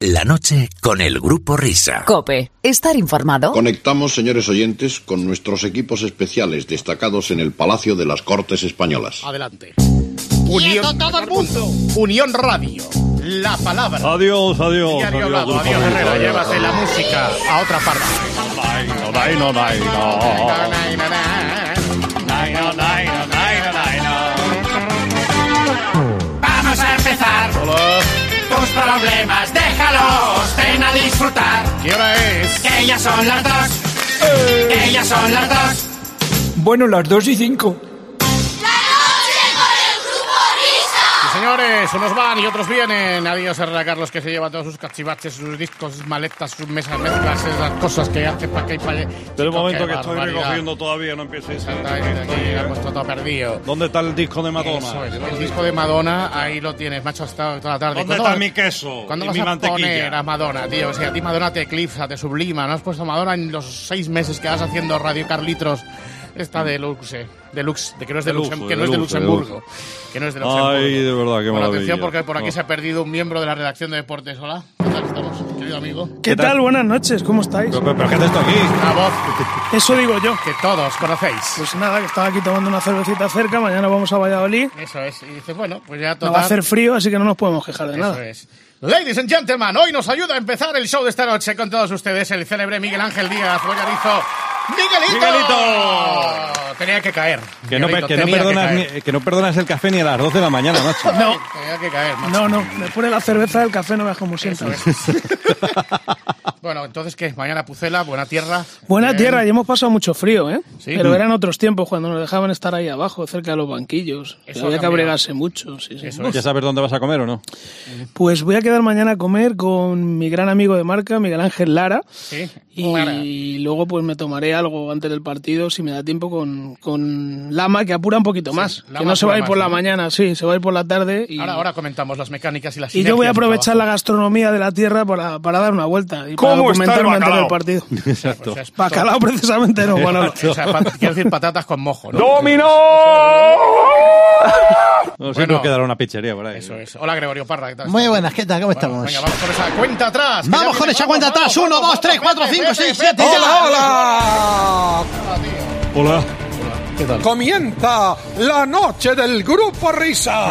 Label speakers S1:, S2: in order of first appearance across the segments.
S1: La noche con el grupo Risa.
S2: Cope, estar informado.
S3: Conectamos, señores oyentes, con nuestros equipos especiales destacados en el Palacio de las Cortes Españolas.
S4: Adelante. Unión, todo el mundo. Unión Radio. La palabra.
S5: Adiós, adiós.
S4: Diario
S5: adiós, grupo
S4: Adiós, Herrera.
S5: adiós.
S4: Llévate la música a otra parte.
S5: No, no.
S6: Vamos a empezar. Tus problemas, déjalos, ven a disfrutar.
S4: ¿Qué hora es?
S6: Que ya son las dos. Que ya son las dos.
S7: Bueno, las 2 y 5.
S4: Señores, unos van y otros vienen. Adiós, Herrera Carlos, que se lleva todos sus cachivaches, sus discos, sus maletas, sus mesas, mezclas, esas cosas que hace para que y para allá.
S5: Pero
S4: Chico,
S5: momento que estoy recogiendo todavía, no empieces.
S4: Exactamente, aquí hemos todo perdido.
S5: ¿Dónde está el disco de Madonna?
S4: Eso es, el disco de Madonna, ahí lo tienes, macho, hasta toda la tarde.
S5: ¿Dónde
S4: ¿Cuándo
S5: está mi queso
S4: ¿Cuándo
S5: y
S4: vas
S5: mi
S4: a
S5: mantequilla?
S4: poner a Madonna, tío? O sea, a ti Madonna te eclipsa, te sublima. No has puesto Madonna en los seis meses que vas haciendo Radio Carlitos. Esta de Luxe, de Lux, de que no es de,
S5: De
S4: Luxem-
S5: lujo,
S4: que no
S5: de
S4: es de Luxemburgo. Que no es de Luxemburgo.
S5: Ay, de verdad, qué
S4: Bueno, atención porque por aquí
S5: No.
S4: se ha perdido un miembro de la redacción de deportes. Hola, ¿qué tal estamos, querido amigo?
S7: ¿Qué tal? Buenas noches, ¿cómo estáis?
S5: Pero, pero, ¿qué haces tú aquí?
S4: Una voz
S7: Eso digo yo.
S4: que todos conocéis.
S7: Pues nada, que estaba aquí tomando una cervecita cerca, mañana vamos a Valladolid.
S4: Eso es. Y dices, bueno, pues ya
S7: No
S4: total.
S7: va a hacer frío, así que no nos podemos quejar de
S4: Eso
S7: nada.
S4: es. Ladies and gentlemen, hoy nos ayuda a empezar el show de esta noche con todos ustedes el célebre Miguel Ángel Díaz, Boyarizo. ¡Miguelito!
S5: ¡Miguelito!
S4: Tenía que caer.
S5: Que no, que, no perdonas,
S4: caer.
S5: ni- que no perdonas el café ni a las 12 de la mañana, macho.
S7: No,
S4: Tenía que caer, macho.
S7: no, no. Después de la cerveza, el café no veas como siempre.
S4: Bueno, entonces, ¿qué? Mañana Pucela, buena tierra.
S7: Buena
S4: Bien.
S7: tierra, y hemos pasado mucho frío, ¿eh?
S4: Sí.
S7: Pero eran otros tiempos cuando nos dejaban estar ahí abajo, cerca de los banquillos.
S4: Eso
S7: había
S4: ha
S7: que abregarse mucho. sí, sí.
S4: Eso es.
S5: ¿Ya sabes dónde vas a comer o no?
S7: Pues voy a quedar mañana a comer con mi gran amigo de marca, Miguel Ángel Lara.
S4: Sí.
S7: Y luego pues me tomaré algo antes del partido, si me da tiempo, con, con Lama, que apura un poquito más.
S4: Lama
S7: que no se va a ir por
S4: más,
S7: la
S4: ¿no?
S7: mañana, sí, se va a ir por la tarde. Y,
S4: Ahora, ahora comentamos las mecánicas y las
S7: y yo voy a aprovechar la gastronomía de la tierra para, para dar una vuelta y para
S5: ¿Cómo está el bacalao?
S7: del partido.
S5: Exacto.
S4: O sea, es
S7: Bacalao precisamente no, bueno,
S4: O sea, quiero decir patatas con mojo, ¿no?
S5: No, siempre
S4: Bueno.
S5: quedará una pizzería por ahí.
S4: Eso es. Hola, Gregorio Parra, ¿qué tal?
S8: Muy buenas, ¿qué tal? ¿Cómo
S4: Bueno,
S8: estamos?
S4: venga, vamos con esa cuenta atrás.
S8: Vamos con esa cuenta atrás. Uno,
S4: vamos,
S8: dos, tres,
S4: vamos,
S8: cuatro,
S4: Pepe,
S8: cinco,
S4: Pepe,
S8: seis,
S4: Pepe,
S8: siete.
S4: hola.
S5: Hola.
S9: Comienza la noche del grupo Risa.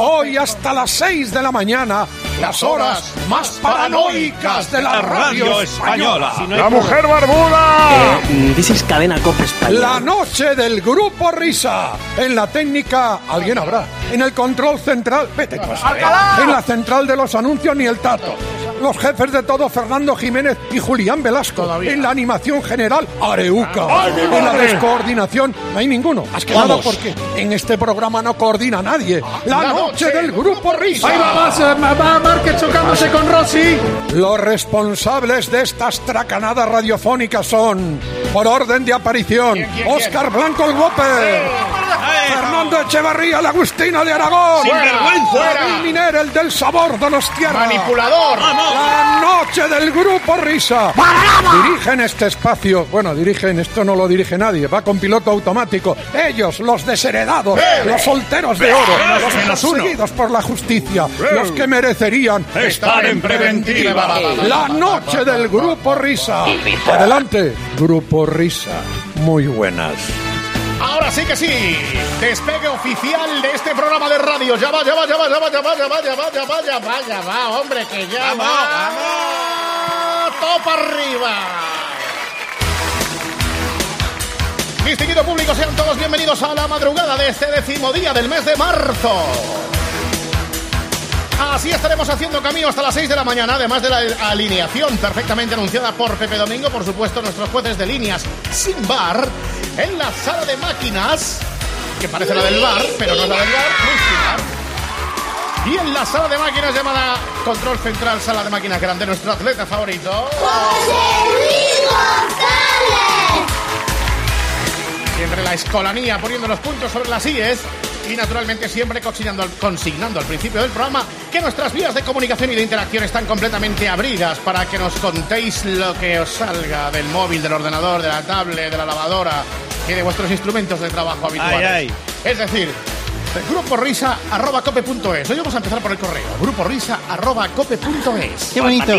S9: Hoy hasta las 6 de la mañana, las horas más paranoicas de la radio española.
S5: ¡La mujer barbuda!
S8: Dices cadena Copa España.
S9: La noche del grupo Risa. En la técnica, alguien habrá. En el control central, vete tú a saber. En la central de los anuncios, ni el tato. Los jefes de todo, Fernando Jiménez y Julián Velasco.
S4: Todavía.
S9: En la animación general, Areuca. en la descoordinación, no hay ninguno. Más que nada porque en este programa no coordina nadie. La,
S4: La
S9: noche,
S4: noche.
S9: del grupo Risa.
S4: Ahí va, va, va, Márquez chocándose con Rossi.
S9: Los responsables de estas tracanadas radiofónicas son, por orden de aparición,
S4: ¿Quién, quién,
S9: Oscar Blanco el Guape, Fernando Echevarría el Agustino de Aragón,
S4: Sinvergüenza.
S9: David Miner el del sabor de los tierras,
S4: Manipulador.
S9: la noche del grupo Risa. Dirigen este espacio, bueno, dirigen, esto no lo dirige nadie, va con piloto automático. Ellos, los desheredados, los solteros de oro, los perseguidos por la justicia, los que merecerían
S4: Estar en preventiva.
S9: la noche del Grupo Risa. Adelante, Grupo Risa. Muy buenas.
S4: Ahora sí que sí. Despegue oficial de este programa de radio. Ya va, ya va, ya va, ya va, ya va, ya va, ya va, ya va, ya va, ya va, hombre, que ya va. ¡Topa arriba! Distinguido público, sean todos bienvenidos a la madrugada de este décimo día del mes de marzo. Así estaremos haciendo camino hasta las 6 de la mañana, además de la alineación perfectamente anunciada por Pepe Domingo, por supuesto, nuestros jueces de líneas sin bar, en la sala de máquinas, que parece la del bar, pero no es la del bar. Y en la sala de máquinas llamada Control Central, sala de máquinas grande, nuestro atleta favorito. Siempre la escolanía poniendo los puntos sobre las IES y naturalmente siempre consignando al, consignando al principio del programa que nuestras vías de comunicación y de interacción están completamente abridas para que nos contéis lo que os salga del móvil, del ordenador, de la tablet, de la lavadora y de vuestros instrumentos de trabajo habituales.
S5: Ay, ay.
S4: Es decir, gruporisa.cope.es. Hoy vamos a empezar por el correo. gruporisa.cope.es.
S8: Qué bonito.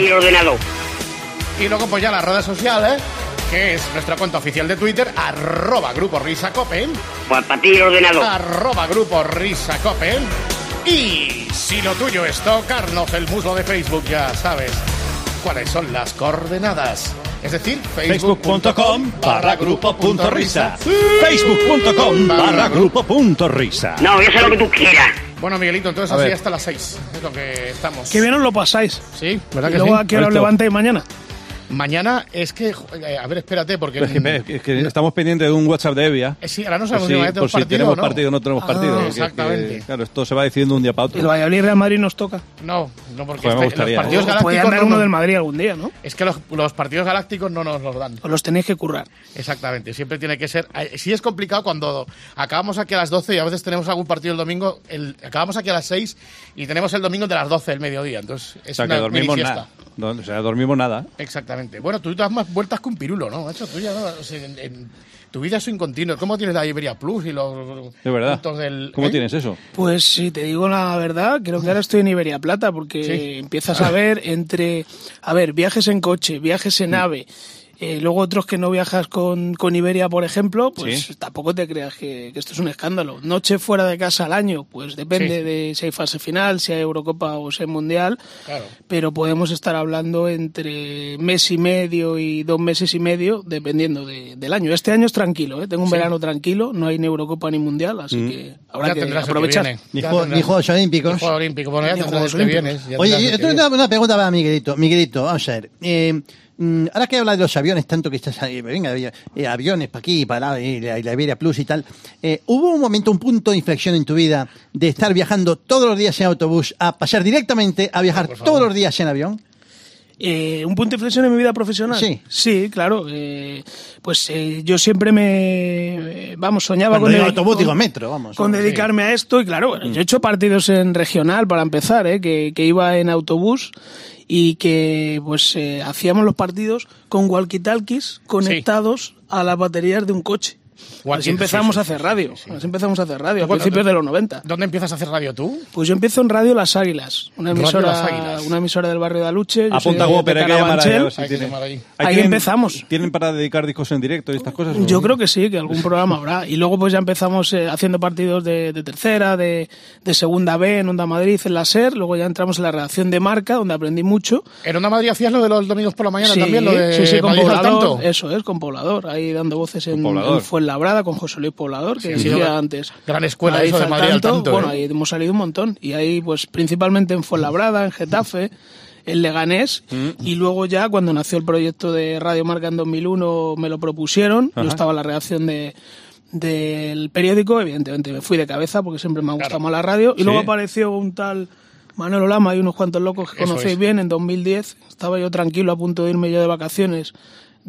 S4: Y luego pues ya las redes sociales, que es nuestra cuenta oficial de Twitter, arroba Grupo Risa Cope, arroba Grupo Risa Cope. Y si lo tuyo es tocarnos el muslo de Facebook, ya sabes cuáles son las coordenadas. Es decir,
S5: Facebook.com barra grupo punto risa. Facebook.com barra grupo punto risa.
S6: No, yo sé lo que tú quieras.
S4: Bueno, Miguelito, entonces
S5: A
S4: así
S5: ver.
S4: hasta las 6 es lo que estamos.
S7: Que bien os lo pasáis.
S4: Sí, ¿verdad
S7: Y
S4: que
S7: luego
S4: sí?
S7: a qué hora levantáis mañana.
S4: Mañana es que, eh, a ver, espérate, porque...
S5: Es que, es que estamos pendientes de un WhatsApp de Evia.
S4: Eh, sí, ahora no
S5: Por
S4: sabemos
S5: si,
S4: si, tenemos
S5: si
S4: partido
S5: tenemos
S4: o no.
S5: partido o no tenemos
S7: Ah,
S5: partido. que- que,
S4: exactamente.
S5: claro, esto se va decidiendo un día para
S7: El
S5: otro.
S7: Valladolid Real Madrid nos toca.
S4: No, no, porque
S5: Joder, me
S4: este- los partidos
S5: ¿eh?
S7: Puede
S4: galácticos no
S7: uno
S4: nos-
S7: del Madrid algún día, ¿no?
S4: Es que los, los partidos galácticos no nos los dan.
S7: Os los tenéis que currar.
S4: Exactamente, siempre tiene que ser. eh, Sí es complicado cuando acabamos aquí a las 12 y a veces tenemos algún partido el domingo. El, acabamos aquí a las 6 y tenemos el domingo de las 12 del mediodía. Entonces es
S5: O sea, que
S4: una
S5: dormimos
S4: mini
S5: nada. No, O sea, dormimos nada.
S4: Exactamente. Bueno, tú das más vueltas que un pirulo, ¿no? Macho, tú ya no- o sea, en- en- tu vida es un continuo. ¿Cómo tienes la Iberia Plus y los
S5: De verdad.
S4: puntos del.
S5: ¿Cómo
S4: ¿eh?
S5: tienes eso?
S7: Pues si te digo la verdad, creo que ahora estoy en Iberia Plata porque
S4: Sí.
S7: empiezas a ver entre, a ver, viajes en coche, viajes en ave, eh, luego otros que no viajas con, con Iberia, por ejemplo, pues
S5: Sí.
S7: tampoco te creas que, que esto es un escándalo. Noche fuera de casa al año, pues depende
S4: Sí.
S7: de si hay fase final, si hay Eurocopa o si hay Mundial,
S4: Claro.
S7: pero podemos estar hablando entre mes y medio y dos meses y medio, dependiendo de- del año. Este año es tranquilo, ¿eh? tengo un
S4: Sí.
S7: verano tranquilo, no hay ni Eurocopa ni Mundial, así que habrá
S4: Ya
S7: que
S4: que
S7: aprovechar.
S4: viene.
S8: Ni,
S4: Ya
S8: juego- ni Juegos Olímpicos.
S4: Ni Juego Olímpico. Bueno, ya
S7: Juegos
S4: que
S7: Olímpicos.
S4: vienes. ya
S8: Oye, yo
S4: que
S8: tengo una, una pregunta para Miguelito. Miguelito, vamos a ver. Eh, mm, ahora que habla de los aviones, tanto que estás ahí, venga, eh, aviones para aquí, para allá, y la, y Iberia Plus y tal. eh, ¿Hubo un momento, un punto de inflexión en tu vida de estar viajando todos los días en autobús a pasar directamente a viajar todos los días en avión?
S7: Eh, ¿Un punto de inflexión en mi vida profesional?
S8: Sí.
S7: Sí, claro. eh, pues eh, yo siempre me, vamos, soñaba
S8: Cuando
S7: con,
S8: autobús,
S7: con-
S8: digo metro, vamos.
S7: con dedicarme a esto y claro, bueno, yo he hecho partidos en regional para empezar, ¿eh? que, que iba en autobús y que pues eh, hacíamos los partidos con walkie-talkies conectados a las baterías de un coche.
S4: Walkie-
S7: Así empezamos
S4: sí,
S7: a
S4: sí,
S7: hacer radio,
S4: sí, sí.
S7: así empezamos a hacer radio, a
S4: Bueno,
S7: principios de los 90.
S4: ¿Dónde empiezas a hacer radio tú?
S7: Pues yo empiezo en Radio Las Águilas, una
S4: Radio
S7: emisora,
S4: Las Águilas.
S7: una emisora del barrio de Aluche.
S5: Apunta a si
S4: Hay que llamar ahí.
S5: Ahí
S7: empezamos.
S5: ¿Tienen para dedicar discos en directo y estas cosas?
S7: Yo creo que sí, que algún programa habrá. Y luego pues ya empezamos eh, haciendo partidos de, de tercera, de, de segunda B en Onda Madrid, en la SER. Luego ya entramos en la redacción de Marca, donde aprendí mucho.
S4: ¿En Onda Madrid hacías lo de los domingos por la mañana
S7: sí,
S4: también? Lo de
S7: sí, sí, con Poblador.
S4: tanto?
S7: Eso es, con Poblador. Ahí dando voces en,
S5: Poblador.
S7: en Fuenlabrada con José Luis Poblador, que
S4: Sí,
S7: decía antes.
S4: gran escuela
S7: Madrid
S4: eso de Madrid al tanto,
S7: Bueno,
S4: ¿eh?
S7: ahí hemos salido un montón. Y ahí pues principalmente en Fuenlabrada, en Getafe en Leganés
S5: Mm.
S7: y luego ya cuando nació el proyecto de Radio Marca en 2001 me lo propusieron, yo
S5: Ajá.
S7: estaba en la redacción de del periódico, evidentemente me fui de cabeza porque siempre me ha gustado
S4: Claro.
S7: más la radio y
S5: Sí.
S7: luego apareció un tal Manolo Lama y unos cuantos locos que
S4: Eso
S7: conocéis
S4: es.
S7: bien en 2010, estaba yo tranquilo a punto de irme yo de vacaciones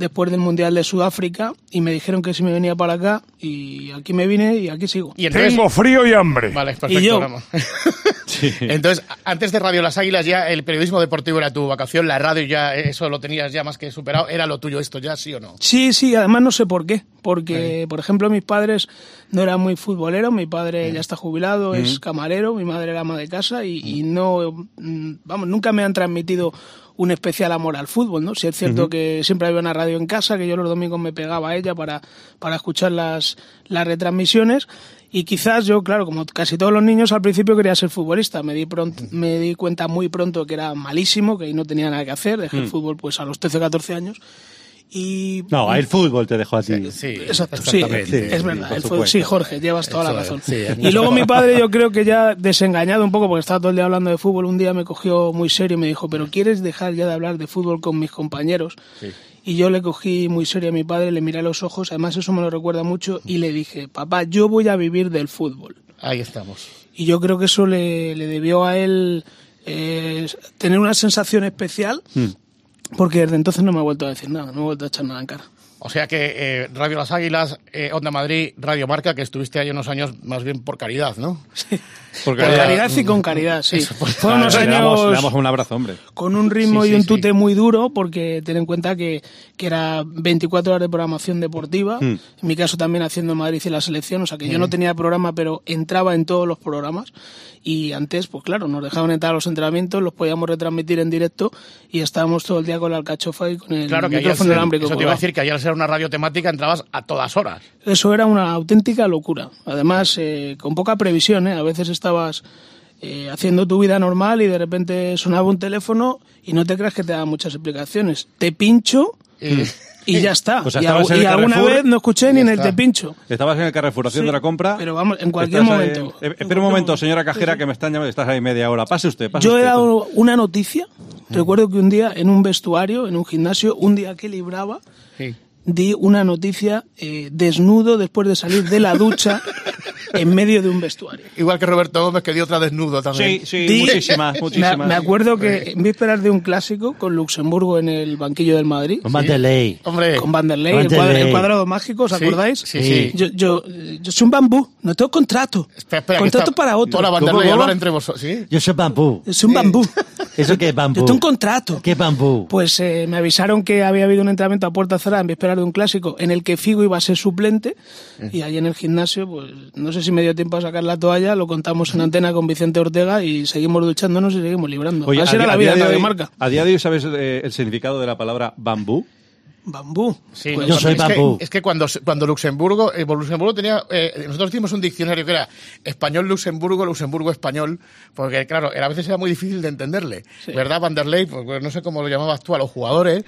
S7: después del Mundial de Sudáfrica y me dijeron que si me venía para acá y aquí me vine y aquí sigo.
S4: Y entonces,
S5: Tengo frío y hambre.
S4: Vale, perfecto.
S7: Y yo.
S4: Ramos. Entonces, antes de Radio Las Águilas ya el periodismo deportivo era tu vacación, la radio ya, eso lo tenías ya más que superado. ¿Era lo tuyo esto ya, sí o no?
S7: Sí, sí, además no sé por qué. Porque, por ejemplo, mis padres no eran muy futboleros. Mi padre ya está jubilado, es camarero, mi madre era ama de casa y, y no, mm, vamos, nunca me han transmitido un especial amor al fútbol, ¿no? Si es cierto que siempre había una radio en casa, que yo los domingos me pegaba a ella para, para escuchar las, las retransmisiones. Y quizás yo, claro, como casi todos los niños, al principio quería ser futbolista. Me di, pronto, me di cuenta muy pronto que era malísimo, que ahí no tenía nada que hacer. Dejé el fútbol pues a los 13 o 14 años. Y,
S10: No, el fútbol te dejó a ti.
S4: Sí,
S7: Exacto, sí, es verdad. el fútbol- sí, Jorge, llevas toda la razón.
S4: sí,
S7: y luego mi padre, yo creo que ya desengañado un poco, porque estaba todo el día hablando de fútbol, un día me cogió muy serio y me dijo, pero ¿quieres dejar ya de hablar de fútbol con mis compañeros? Y yo le cogí muy serio a mi padre, le miré a los ojos, además eso me lo recuerda mucho, y le dije, papá, yo voy a vivir del fútbol.
S4: Ahí estamos.
S7: Y yo creo que eso le, le debió a él eh, tener una sensación especial, porque desde entonces no me ha vuelto a decir nada, no me ha vuelto a echar nada en cara.
S4: O sea que eh, Radio Las Águilas, eh, Onda Madrid, Radio Marca, que estuviste ahí unos años más bien por caridad, ¿no?
S7: Por caridad y con caridad, sí.
S4: Eso, pues,
S7: Fueron unos
S5: Le damos, le
S7: años
S5: damos un abrazo, hombre.
S7: con un ritmo
S4: Sí,
S7: y
S4: sí,
S7: un
S4: sí.
S7: tute muy duro, porque ten en cuenta que, que era 24 horas de programación deportiva,
S5: Hmm.
S7: en mi caso también haciendo Madrid y la selección, o sea que yo no tenía programa, pero entraba en todos los programas, y antes, pues claro, nos dejaban entrar a los entrenamientos, los podíamos retransmitir en directo, y estábamos todo el día con la alcachofa y con el
S4: Claro que
S7: micrófono inalámbrico
S4: eso te iba a decir que ayer ser una radio temática entrabas a todas horas.
S7: Eso era una auténtica locura. Además, eh, con poca previsión, ¿eh? A veces estabas eh, haciendo tu vida normal y de repente sonaba un teléfono y no te creas que te da muchas explicaciones. Te pincho
S4: Y-
S7: y ya está.
S5: Pues
S7: y
S5: estabas
S7: al-
S5: en el
S7: y alguna vez no escuché ni en el te pincho.
S5: Estabas en el Carrefour haciendo
S7: Sí,
S5: la compra.
S7: pero vamos, en cualquier
S5: Estás ahí-
S7: momento.
S5: eh,
S7: En
S5: espera un
S7: cualquier
S5: momento,
S7: momento.
S5: señora cajera, que me están llamando. Estás ahí media hora. Pase usted, pase
S7: Yo he
S5: usted.
S7: dado una noticia. Recuerdo que un día en un vestuario, en un gimnasio, un día que libraba,
S4: Sí.
S7: Di una noticia eh, desnudo después de salir de la ducha en medio de un vestuario.
S4: Igual que Roberto Gómez, que dio otra desnudo también.
S5: Sí, sí,
S7: Di-
S5: muchísimas,
S7: Me,
S5: muchísimas.
S7: me acuerdo que en vísperas de un clásico con Luxemburgo en el banquillo del Madrid,
S8: Con Vanderlei.
S4: Hombre,
S7: con Vanderlei, el,
S8: Vanderlei.
S7: cuadra- el cuadrado mágico, ¿os
S4: Sí,
S7: acordáis?
S4: sí, sí.
S7: Yo, yo, yo soy un bambú, no tengo contrato.
S4: espera,
S7: contrato
S4: está-
S7: para otro.
S4: Hola,
S8: ¿Cómo,
S4: Vanderlei,
S8: cómo?
S4: hablar entre vosotros. ¿Sí?
S8: Yo soy bambú.
S7: Soy un bambú.
S8: ¿Eso qué es bambú?
S7: Yo tengo un contrato.
S8: ¿Qué es bambú?
S7: Pues eh, me avisaron que había habido un entrenamiento a puerta cerrada en vísperas de un clásico en el que Figo iba a ser suplente y allí en el gimnasio, pues no sé si me dio tiempo a sacar la toalla, lo contamos en antena con Vicente Ortega y seguimos duchándonos y seguimos librando.
S5: Oye,
S7: Así
S5: a
S7: era la vida
S5: día
S7: de
S5: de
S7: Radio
S5: hoy-
S7: Marca.
S5: A día de hoy, ¿sabes eh, el significado de la palabra bambú?
S7: Bambú.
S4: Sí,
S7: Pues
S8: yo soy
S4: es que-
S8: bambú.
S4: es que cuando, cuando Luxemburgo, eh, Luxemburgo tenía, eh, nosotros hicimos un diccionario que era español-Luxemburgo, Luxemburgo-español, porque claro, era- a veces era muy difícil de entenderle, ¿verdad, Vanderlei? Pues no sé cómo lo llamabas tú a los jugadores,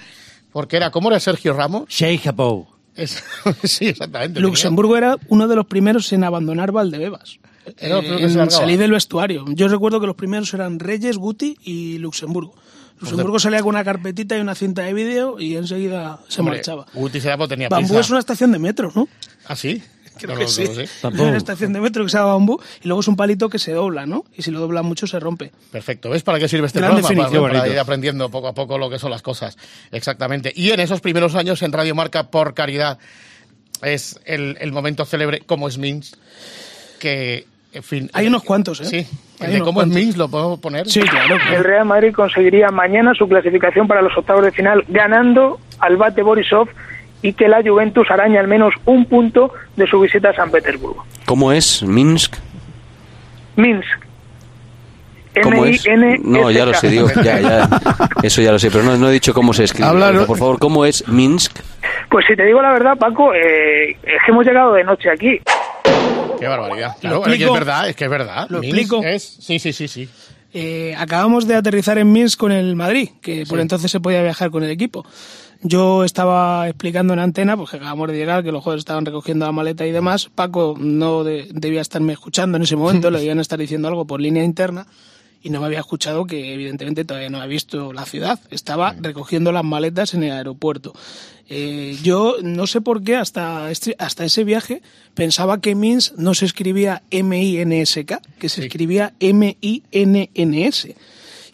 S4: porque era, ¿cómo era Sergio Ramos?
S8: Sheikh Abou.
S4: Es- sí, exactamente.
S7: Luxemburgo era uno de los primeros en abandonar Valdebebas.
S4: Era
S7: Eh,
S4: que
S7: en salir del vestuario. Yo recuerdo que los primeros eran Reyes, Guti y Luxemburgo. Luxemburgo salía con una carpetita y una cinta de vídeo y enseguida se
S4: Hombre,
S7: marchaba.
S4: Guti Serapo tenía
S7: Bambú
S4: prisa.
S7: es una estación de metro, ¿no?
S4: ¿Ah, sí?
S7: Creo
S4: No
S7: que sí.
S4: no.
S7: Es una estación de metro que se llama bambú y luego es un palito que se dobla, ¿no? Y si lo dobla mucho se rompe.
S4: Perfecto. ¿Ves para qué sirve este
S7: Gran
S4: programa? Para, ir aprendiendo poco a poco lo que son las cosas. Exactamente. Y en esos primeros años en Radio Marca, por caridad, es el, el momento célebre como es Minsk, que, en fin...
S7: Hay unos cuantos, ¿eh?
S4: Sí. El de cómo es
S7: cuantos.
S4: Minsk lo podemos poner.
S7: Sí, claro. claro.
S11: El Real Madrid conseguiría mañana su clasificación para los octavos de final ganando al Bate Borisov y que la Juventus araña al menos un punto de su visita a San Petersburgo.
S12: ¿Cómo es? ¿Minsk?
S11: Minsk.
S12: ¿Cómo es? No, ya lo sé, digo, ya, ya. Eso ya lo sé, pero no, no he dicho cómo se escribe.
S4: Háblalo.
S12: Por favor, ¿cómo es Minsk?
S11: Pues si te digo la verdad, Paco, eh, es que hemos llegado de noche aquí.
S4: Qué barbaridad. Claro, es que es verdad, es que es verdad.
S7: Lo
S4: Minsk
S7: explico.
S4: Es... Sí, sí, sí, sí.
S7: Eh, acabamos de aterrizar en Minsk con el Madrid, que por entonces se podía viajar con el equipo. Yo estaba explicando en antena, pues que acabamos de llegar, que los jugadores estaban recogiendo la maleta y demás. Paco no de- debía estarme escuchando en ese momento, le debían estar diciendo algo por línea interna y no me había escuchado que evidentemente todavía no había visto la ciudad. Estaba recogiendo las maletas en el aeropuerto. Eh, yo no sé por qué hasta, este- hasta ese viaje pensaba que Minsk no se escribía M-I-N-S-K, que se escribía M-I-N-N-S.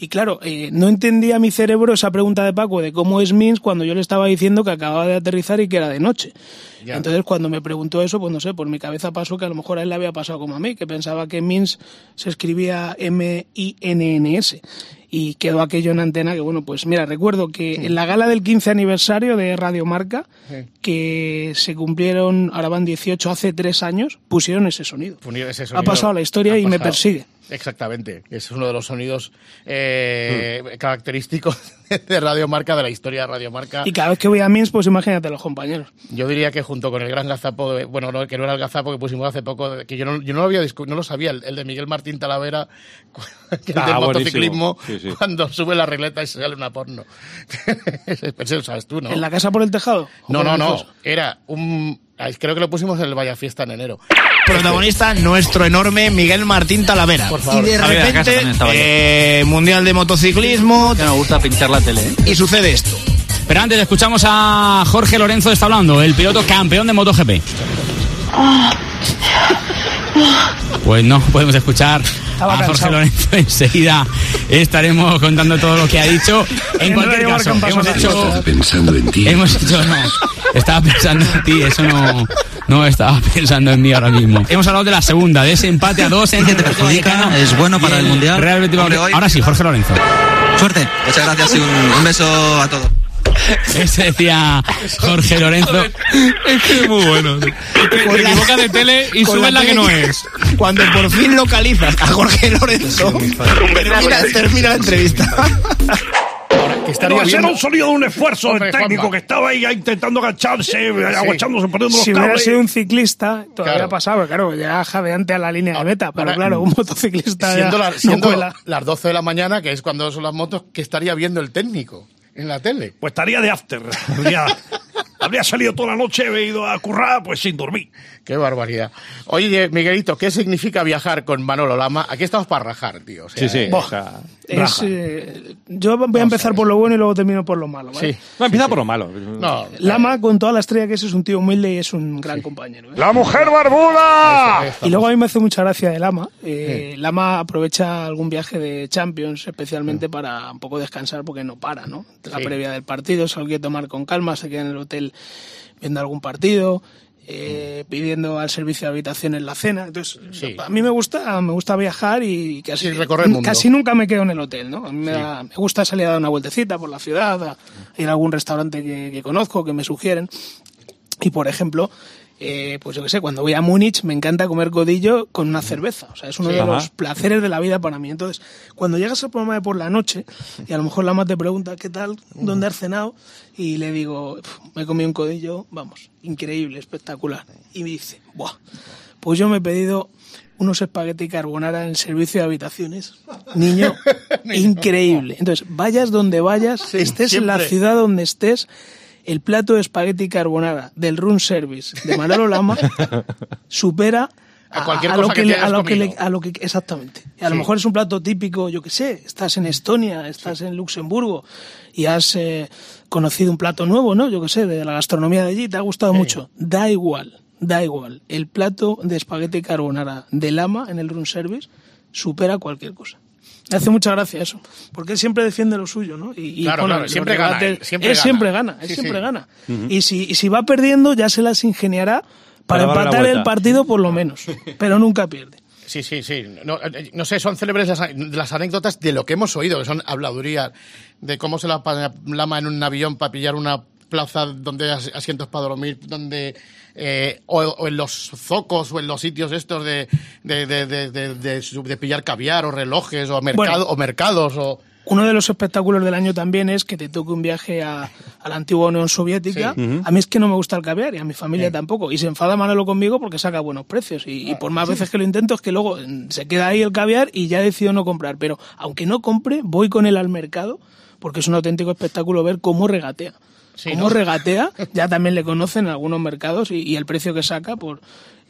S7: Y claro, eh, no entendía mi cerebro esa pregunta de Paco de cómo es Minsk cuando yo le estaba diciendo que acababa de aterrizar y que era de noche.
S4: Ya.
S7: Entonces cuando me preguntó eso, pues no sé, por mi cabeza pasó que a lo mejor a él le había pasado como a mí, que pensaba que Minsk se escribía M-I-N-N-S. Y quedó aquello en antena que, bueno, pues mira, recuerdo que en la gala del 15 aniversario de Radio Marca, que se cumplieron, ahora van 18, hace tres años, pusieron ese sonido. Ha pasado la historia y me persigue.
S4: Exactamente. Es uno de los sonidos eh, característicos de Radio Marca, de la historia de Radio Marca.
S7: Y cada vez que voy a Minsk, pues imagínate los compañeros.
S4: Yo diría que junto con el gran gazapo, de- bueno, no, que no era el gazapo que pusimos hace poco, que yo no, yo no lo había no lo sabía, el, el de Miguel Martín Talavera, que el
S5: Ah,
S4: del
S5: buenísimo.
S4: motociclismo,
S5: Sí, sí.
S4: cuando sube la regleta y se sale una porno. Ese lo sabes tú, ¿no?
S7: ¿En la casa por el tejado? ¿O
S4: No, no,
S7: el
S4: no. Era un. Ay, Creo que lo pusimos en el Vaya Fiesta en enero.
S13: Protagonista nuestro enorme Miguel Martín Talavera.
S4: Por favor.
S13: Y de repente, eh, Mundial de Motociclismo.
S14: me gusta pinchar la tele. ¿eh?
S13: Y sucede esto.
S14: Pero antes escuchamos a Jorge Lorenzo está hablando, el piloto campeón de MotoGP. Pues no podemos escuchar
S7: Estaba
S14: a Jorge. Lorenzo. Enseguida estaremos contando todo lo que ha dicho. En cualquier caso, hemos hecho,
S7: adelante.
S1: Pensando en ti.
S14: hemos hecho, no, estaba pensando en ti, eso no, no estaba pensando en mí ahora mismo. Hemos hablado de la segunda, de ese empate a dos entre
S15: te perjudica, es bueno para el Mundial.
S14: Real Betis
S15: Hombre,
S14: Balompié.
S15: hoy-
S14: Ahora sí, Jorge Lorenzo.
S15: Suerte. Muchas gracias y un, un beso a todos.
S14: Ese decía Jorge Lorenzo.
S13: Es que es muy bueno. Te, te
S14: Con la-
S13: equivocas de tele y
S14: con
S13: subes
S14: la
S13: la que no es.
S14: Cuando por fin localizas a Jorge Lorenzo, termina, termina la entrevista.
S5: No, ese era un sonido de un esfuerzo del técnico
S4: Juanma.
S5: que estaba ahí intentando agacharse, agachándose, poniendo los
S7: Si hubiera
S5: cables.
S7: sido un ciclista, todavía
S4: Claro.
S7: pasaba, claro, ya jadeante a la línea de meta, pero
S4: ahora,
S7: claro, un motociclista
S4: siendo,
S7: ya
S4: la-
S7: no
S4: siendo
S7: cuela.
S4: las 12 de la mañana, que es cuando son las motos, que estaría viendo el técnico en la tele.
S5: Pues estaría de after. Habría, salido toda la noche, he ido a currar, pues sin dormir.
S4: Qué barbaridad. Oye, Miguelito, ¿qué significa viajar con Manolo Lama? Aquí estamos para rajar, tío. O sea,
S10: Sí, sí.
S4: eh,
S10: o sea,
S7: Es,
S10: raja.
S7: eh, yo voy a empezar por lo bueno y luego termino por lo malo. ¿vale?
S4: Sí.
S10: No, empieza por lo malo.
S4: No,
S7: Lama, con toda la estrella que es, es un tío humilde y es un gran compañero. ¿eh?
S5: ¡La mujer barbuda!
S7: Y luego a mí me hace mucha gracia de Lama. Eh, Lama aprovecha algún viaje de Champions especialmente para un poco descansar porque no para, ¿no? La
S4: Sí.
S7: previa del partido, se lo quiere tomar con calma, se queda en el hotel viendo algún partido, eh, pidiendo al servicio de habitación en la cena. Entonces,
S4: Sí.
S7: a mí me gusta, me gusta viajar y casi,
S4: Sí, recorrer el mundo.
S7: casi nunca me quedo en el hotel, ¿no? A mí me, da- me gusta salir a dar una vueltecita por la ciudad, a ir a algún restaurante que, que conozco, que me sugieren. Y por ejemplo, eh, pues yo qué sé, cuando voy a Múnich me encanta comer codillo con una cerveza. O sea, es uno
S10: Sí.
S7: de
S10: Ajá.
S7: los placeres de la vida para mí. Entonces, cuando llegas al programa de por la noche y a lo mejor la más te pregunta qué tal, dónde has cenado, y le digo, "Pf, me he comido un codillo, vamos, increíble, espectacular. Y me dice, buah, pues yo me he pedido unos espagueti carbonara en el servicio de habitaciones. Niño, increíble. Entonces, vayas donde vayas, estés en la ciudad donde estés, el plato de espagueti carbonara del room service de Manolo Lama supera
S4: A cualquier
S7: lo
S4: cosa que
S7: le- a lo que le- a lo que exactamente. Y a lo mejor es un plato típico yo que sé estás en Estonia estás en Luxemburgo y has eh, conocido un plato nuevo no yo que sé de la gastronomía de allí te ha gustado mucho. Da igual da igual. El plato de espagueti carbonara de Lama en el room service supera cualquier cosa me hace mucha gracia eso, porque él siempre defiende lo suyo, ¿no? Y, y,
S4: Claro,
S7: bueno,
S4: claro, siempre gana él, siempre
S7: él
S4: gana.
S7: siempre gana, él
S4: Sí,
S7: siempre
S4: sí.
S7: gana. y, si, y si va perdiendo, ya se las ingeniará para, empatar el partido por lo menos, pero nunca pierde.
S4: Sí, sí, sí. No, eh, no sé, son célebres las, las anécdotas de lo que hemos oído, que son habladurías de cómo se la lama en un avión para pillar una plaza donde hay asientos para dormir, donde eh, o, o en los zocos o en los sitios estos de, de, de, de, pillar caviar o relojes o, mercado,
S7: Bueno.
S4: o mercados o...
S7: Uno de los espectáculos del año también es que te toque un viaje a, a la antigua Unión Soviética.
S4: Sí.
S7: A mí es que no me gusta el caviar y a mi familia tampoco. Y se enfada Manolo conmigo porque saca buenos precios. Y, y por más veces que lo intento es que luego mm, se queda ahí el caviar y ya decido no comprar. Pero aunque no compre, voy con él al mercado porque es un auténtico espectáculo ver cómo regatea.
S4: Sí,
S7: cómo
S4: ¿no?
S7: regatea, ya también le conocen en algunos mercados y, y el precio que saca por,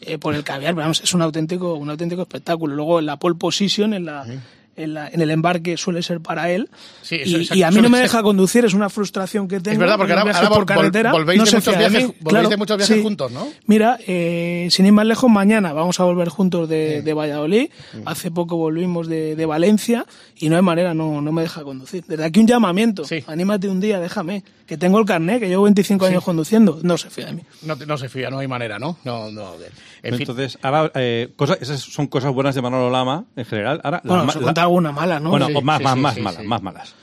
S7: eh, por el caviar, pero vamos, es un auténtico, un auténtico espectáculo. Luego en la pole position, en la, en, la- en el embarque suele ser para él.
S4: Sí,
S7: y,
S4: eso, exacto,
S7: y a mí no me
S4: ser-
S7: deja conducir, es una frustración que tengo.
S4: Es verdad, porque ahora, ahora
S7: por
S4: vol-
S7: carretera,
S4: volvéis,
S7: no
S4: de muchos viajes,
S7: mí.
S4: volvéis
S7: Claro,
S4: de muchos viajes
S7: sí.
S4: juntos, ¿no?
S7: Mira, eh, sin ir más lejos, mañana vamos a volver juntos de, de Valladolid. Hace poco volvimos de, de Valencia y no hay manera, no, no me deja conducir. Desde aquí un llamamiento. Anímate un día, déjame. Que tengo el carnet, que llevo 25 años conduciendo. No se fía de mí.
S4: No, no se fía, no hay manera, ¿no? No, no. En fin.
S10: Entonces, ahora, eh, cosas, esas son cosas buenas de Manolo Lama, en general. Ahora,
S7: Bueno,
S10: las
S7: contado alguna mala, ¿no?
S10: Bueno,
S7: Sí,
S10: o más,
S7: sí,
S10: más,
S7: sí,
S10: más
S7: sí,
S10: malas,
S7: sí.
S10: más malas.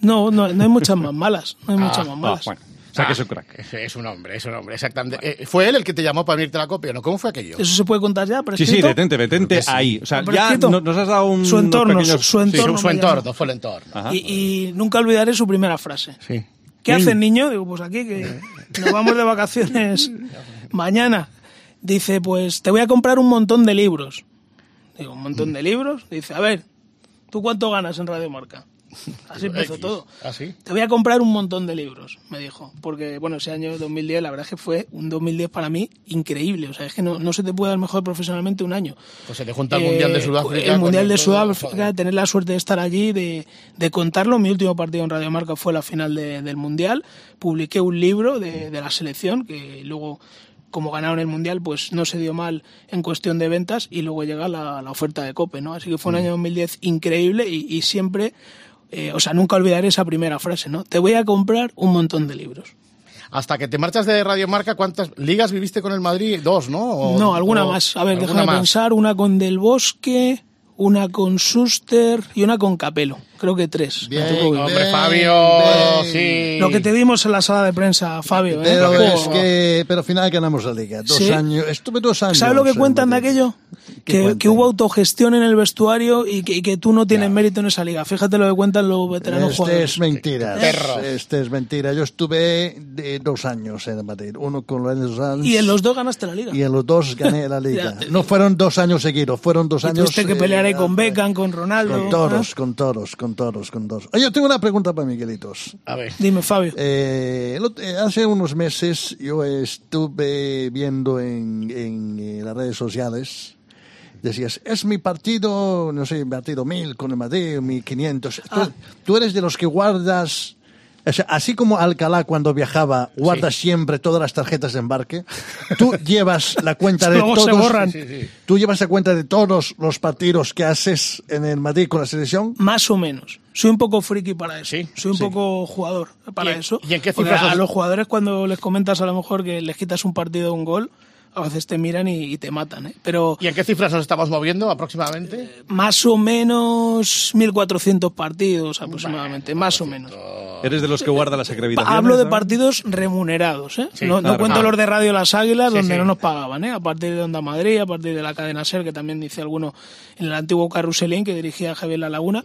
S7: No, no, no hay muchas más malas. No hay muchas más
S10: Ah,
S7: malas.
S10: bueno. O sea, que es un
S4: Ah,
S10: crack.
S4: Es, un hombre, es un hombre, exactamente. Eh, ¿Fue él el que te llamó para venirte la copia, no? ¿Cómo fue aquello?
S7: ¿Eso se puede contar ya?
S10: Sí,
S7: prescrito?
S10: sí, detente, detente
S4: sí.
S10: ahí. O sea,
S7: ¿Por
S10: ya no- nos has dado un.
S7: Su entorno,
S10: pequeños-
S7: su- su entorno.
S4: su, entorno, fue el entorno.
S10: Ajá.
S7: Y, y nunca olvidaré su primera frase.
S4: Sí.
S7: ¿Qué haces, niño? Digo, pues aquí, que nos vamos de vacaciones mañana. Dice, pues te voy a comprar un montón de libros. Digo, ¿un montón de libros? Dice, a ver, ¿tú cuánto ganas en Radio Marca? Así empezó
S4: X.
S7: todo.
S4: ¿Ah, sí?
S7: Te voy a comprar un montón de libros, me dijo. Porque, bueno, ese año 2010, la verdad es que fue un 2010 para mí increíble. O sea, es que no, no se te puede dar mejor profesionalmente un año.
S4: Pues se te junta el Mundial de
S7: Eh,
S4: Sudáfrica.
S7: El Mundial de Sudáfrica, tener la suerte de estar allí, de, de contarlo. Mi último partido en Radio Marca fue la final de- del Mundial. Publiqué un libro de, de la selección que luego como ganaron el Mundial, pues no se dio mal en cuestión de ventas y luego llega la, la oferta de Cope, ¿no? Así que fue un año 2010 increíble y, y siempre, eh, o sea, nunca olvidaré esa primera frase, ¿no? Te voy a comprar un montón de libros.
S4: Hasta que te marchas de Radio Marca, ¿cuántas ligas viviste con el Madrid? Dos, ¿no? O-
S7: no, alguna
S4: o-
S7: más. A ver, déjame
S4: más.
S7: pensar. Una con Del Bosque, una con Suster y una con Capelo. Creo que tres.
S4: Hombre, Fabio, sí.
S7: Lo que te dimos en la sala de prensa, Fabio. ¿eh?
S8: Pero es que, pero al final ganamos la liga. Dos
S7: Sí.
S8: años, estuve dos años.
S7: ¿Sabes lo que
S8: en
S7: cuentan de aquello? Que, que hubo autogestión en el vestuario y que, y que tú no tienes mérito en esa liga. Fíjate lo que cuentan los veteranos
S8: Este
S7: jugadores.
S8: es mentira. Este es mentira. Yo estuve de dos años en Madrid. Uno con Lorenzo Sanz.
S7: Y en los dos ganaste la liga.
S8: y en los dos gané la liga. No fueron dos años seguidos, fueron dos
S7: Y
S8: años.
S7: tuviste que
S8: eh,
S7: pelear ahí con Beckham, con Ronaldo.
S8: Con toros, con toros, con toros, con toros. Oye, yo tengo una pregunta para Miguelitos.
S4: A ver.
S7: Dime, Fabio.
S8: Eh, eh, hace unos meses yo estuve viendo en, en, eh, las redes sociales, decías, es mi partido, no sé, mi partido 1000 con el Madrid, 1500.
S7: Ah.
S8: Tú, tú eres de los que guardas, o sea, así como Alcalá cuando viajaba, guarda siempre todas las tarjetas de embarque, tú llevas la cuenta de
S7: Luego
S8: todos.
S7: se borran.
S8: Tú llevas la cuenta de todos los partidos que haces en el Madrid con la selección.
S7: Más o menos. Soy un poco friki para eso. Soy un poco jugador para
S4: ¿Y en-
S7: eso.
S4: y en qué cifras
S7: a
S4: os-
S7: los jugadores cuando les comentas a lo mejor que les quitas un partido o un gol, a veces te miran y, y te matan. ¿eh? Pero
S4: ¿Y en qué cifras nos estamos moviendo aproximadamente?
S7: más o menos 1.400 partidos aproximadamente. Más o menos.
S10: Eres de los que guarda las acreditaciones.
S7: Hablo de
S10: ¿no?
S7: partidos remunerados, ¿eh?
S10: Sí,
S7: no, no
S10: claro.
S7: cuento los de Radio Las Águilas,
S10: Sí,
S7: donde
S10: sí.
S7: no nos pagaban, ¿eh? A partir de Onda Madrid, a partir de la cadena SER, que también dice alguno en el antiguo Carruselín, que dirigía Javier La Laguna.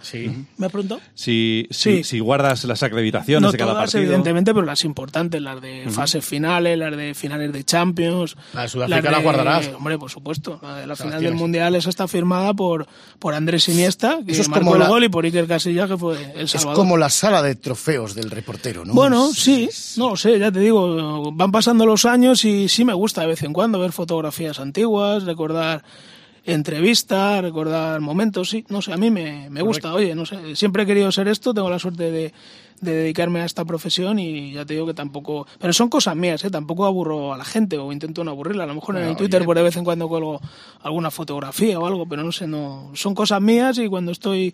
S7: ¿Me has preguntado?
S10: Si,
S7: Sí.
S10: si, si guardas las acreditaciones
S7: No
S10: de cada
S7: todas,
S10: partido.
S7: evidentemente, pero las importantes, las de fases finales, las de finales de Champions.
S4: La de Sudáfrica la guardarás.
S7: Hombre, por supuesto. La, de la
S4: Las
S7: final del Mundial, esa está firmada por, por Andrés Iniesta, que
S4: Eso es
S7: marcó
S4: como
S7: el
S4: la-
S7: gol, y por Iker Casillas, que fue el
S4: Es
S7: salvador.
S4: como la sala de trofeos del reportero, ¿no?
S7: Bueno, sí, no lo sé, ya te digo, van pasando los años y sí me gusta de vez en cuando ver fotografías antiguas, recordar entrevistas, recordar momentos, sí, no sé, a mí me, me gusta, oye, no sé, siempre he querido ser esto, tengo la suerte de, de dedicarme a esta profesión y ya te digo que tampoco, pero son cosas mías, ¿eh? tampoco aburro a la gente o intento no aburrirla, a lo mejor en el Twitter
S4: oye.
S7: por de vez en cuando cuelgo alguna fotografía o algo, pero no sé, no, son cosas mías y cuando estoy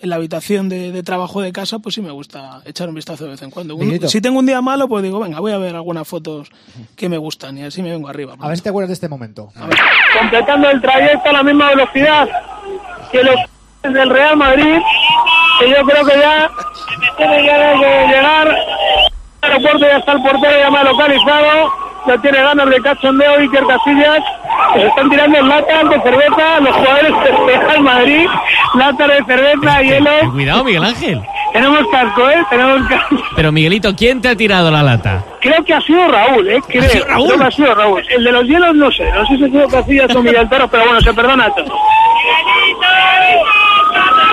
S7: en la habitación de, de trabajo de casa, pues sí me gusta echar un vistazo de vez en cuando. Un- si tengo un día malo, pues digo, venga, voy a ver algunas fotos que me gustan y así me vengo arriba.
S16: A ver si te acuerdas de este momento.
S11: completando el trayecto a la misma velocidad que los del Real Madrid, que yo creo que ya tiene ya que llegar al aeropuerto, ya está el portero ya ha localizado, ya tiene ganas de cachondeo Iker Casillas, que se están tirando latas de cerveza los jugadores del Real Madrid, latas de cerveza, hielo,
S17: Cuidado, Miguel Ángel.
S11: tenemos casco, ¿eh? Tenemos casco.
S17: Pero Miguelito, ¿quién te ha tirado la lata?
S11: Creo que ha sido Raúl, ¿eh? Creo,
S17: sido Raúl?
S11: creo que ha sido Raúl. El de los hielos no sé, no sé si ha sido Casillas o Miguel Toro, pero bueno, se perdona todo.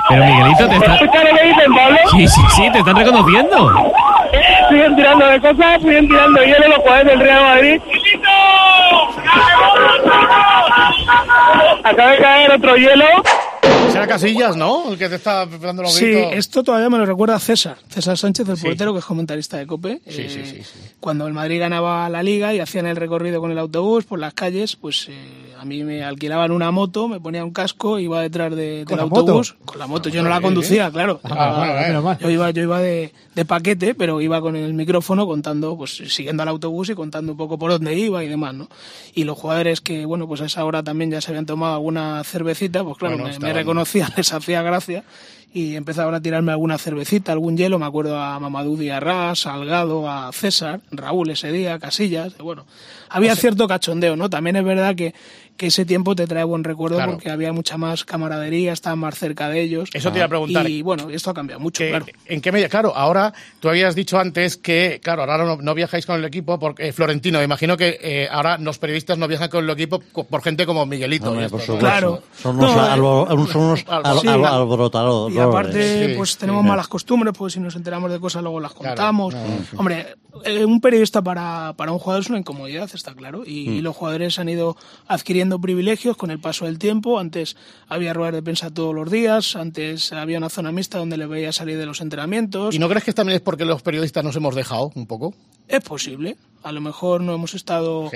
S17: Pero Miguelito te está...
S11: ¿Escucha lo que dicen, Pablo?
S17: Sí, sí, sí, te están reconociendo.
S11: Siguen tirando de cosas, siguen tirando hielo los jugadores del Real Madrid. Acaba de caer otro hielo.
S4: Será Casillas, ¿no? El que te está dando los
S7: Sí,
S4: gritos.
S7: esto todavía me lo recuerda César, César Sánchez, el
S4: Sí.
S7: portero que es comentarista de COPE.
S4: Sí,
S7: Eh,
S4: sí, sí, sí.
S7: Cuando el Madrid ganaba la liga y hacían el recorrido con el autobús por las calles, pues eh, a mí me alquilaban una moto, me ponía un casco, iba detrás de,
S16: ¿Con
S7: del
S16: la moto?
S7: autobús. Con la moto, yo no la conducía, claro.
S16: Ah, bueno,
S7: Iba-
S16: menos mal.
S7: yo iba, yo iba de, de paquete, pero iba con el micrófono contando, pues siguiendo al autobús y contando un poco por dónde iba y demás, ¿no? Y los jugadores que, bueno, pues a esa hora también ya se habían tomado alguna cervecita, pues claro,
S4: Bueno,
S7: me- me, reconocían, les hacía gracia y empezaban a tirarme alguna cervecita, algún hielo, me acuerdo a Mamadou Diarra, Salgado, a César, Raúl ese día, Casillas, bueno, había cierto cachondeo, ¿no? También es verdad que, que ese tiempo te trae buen recuerdo
S4: Claro.
S7: porque había mucha más camaradería, estaban más cerca de ellos.
S4: Eso te iba a preguntar.
S7: Y bueno, esto ha cambiado mucho, claro.
S4: ¿En qué medida? Claro, ahora tú habías dicho antes que, claro, ahora no, no viajáis con el equipo porque eh, Florentino, me imagino que eh, ahora los periodistas no viajan con el equipo por gente como Miguelito.
S7: Claro.
S8: Son unos,
S7: No,
S8: albo- son unos al-
S7: Sí,
S8: al-
S7: la-
S8: alborotadores.
S7: Y aparte,
S8: Sí,
S7: pues tenemos
S8: sí.
S7: malas costumbres, pues si nos enteramos de cosas luego las contamos.
S4: claro, sí.
S7: Hombre, eh, un periodista para, para un jugador es una incomodidad, está claro. Y,
S8: Mm.
S7: y los jugadores han ido adquiriendo privilegios con el paso del tiempo. Antes había ruedas de prensa todos los días, antes había una zona mixta donde le veía salir de los entrenamientos.
S4: ¿Y no crees que también es porque los periodistas nos hemos dejado un poco?
S7: Es posible. A lo mejor no hemos estado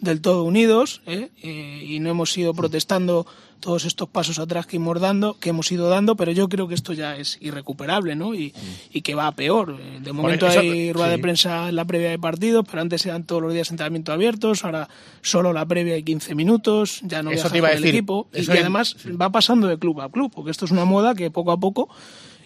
S7: del todo unidos ¿eh? Eh, y no hemos ido protestando todos estos pasos atrás que hemos, dando, que hemos ido dando, pero yo creo que esto ya es irrecuperable ¿no? y, y que va a peor. Eh, De momento
S4: eso-
S7: hay rueda de prensa en la previa de partidos, pero antes eran todos los días entrenamientos abiertos, ahora solo la previa hay 15 minutos, ya no
S4: Eso te iba a
S7: el equipo
S4: eso
S7: y
S4: es-
S7: además va pasando de club a club, porque esto es una moda que poco a poco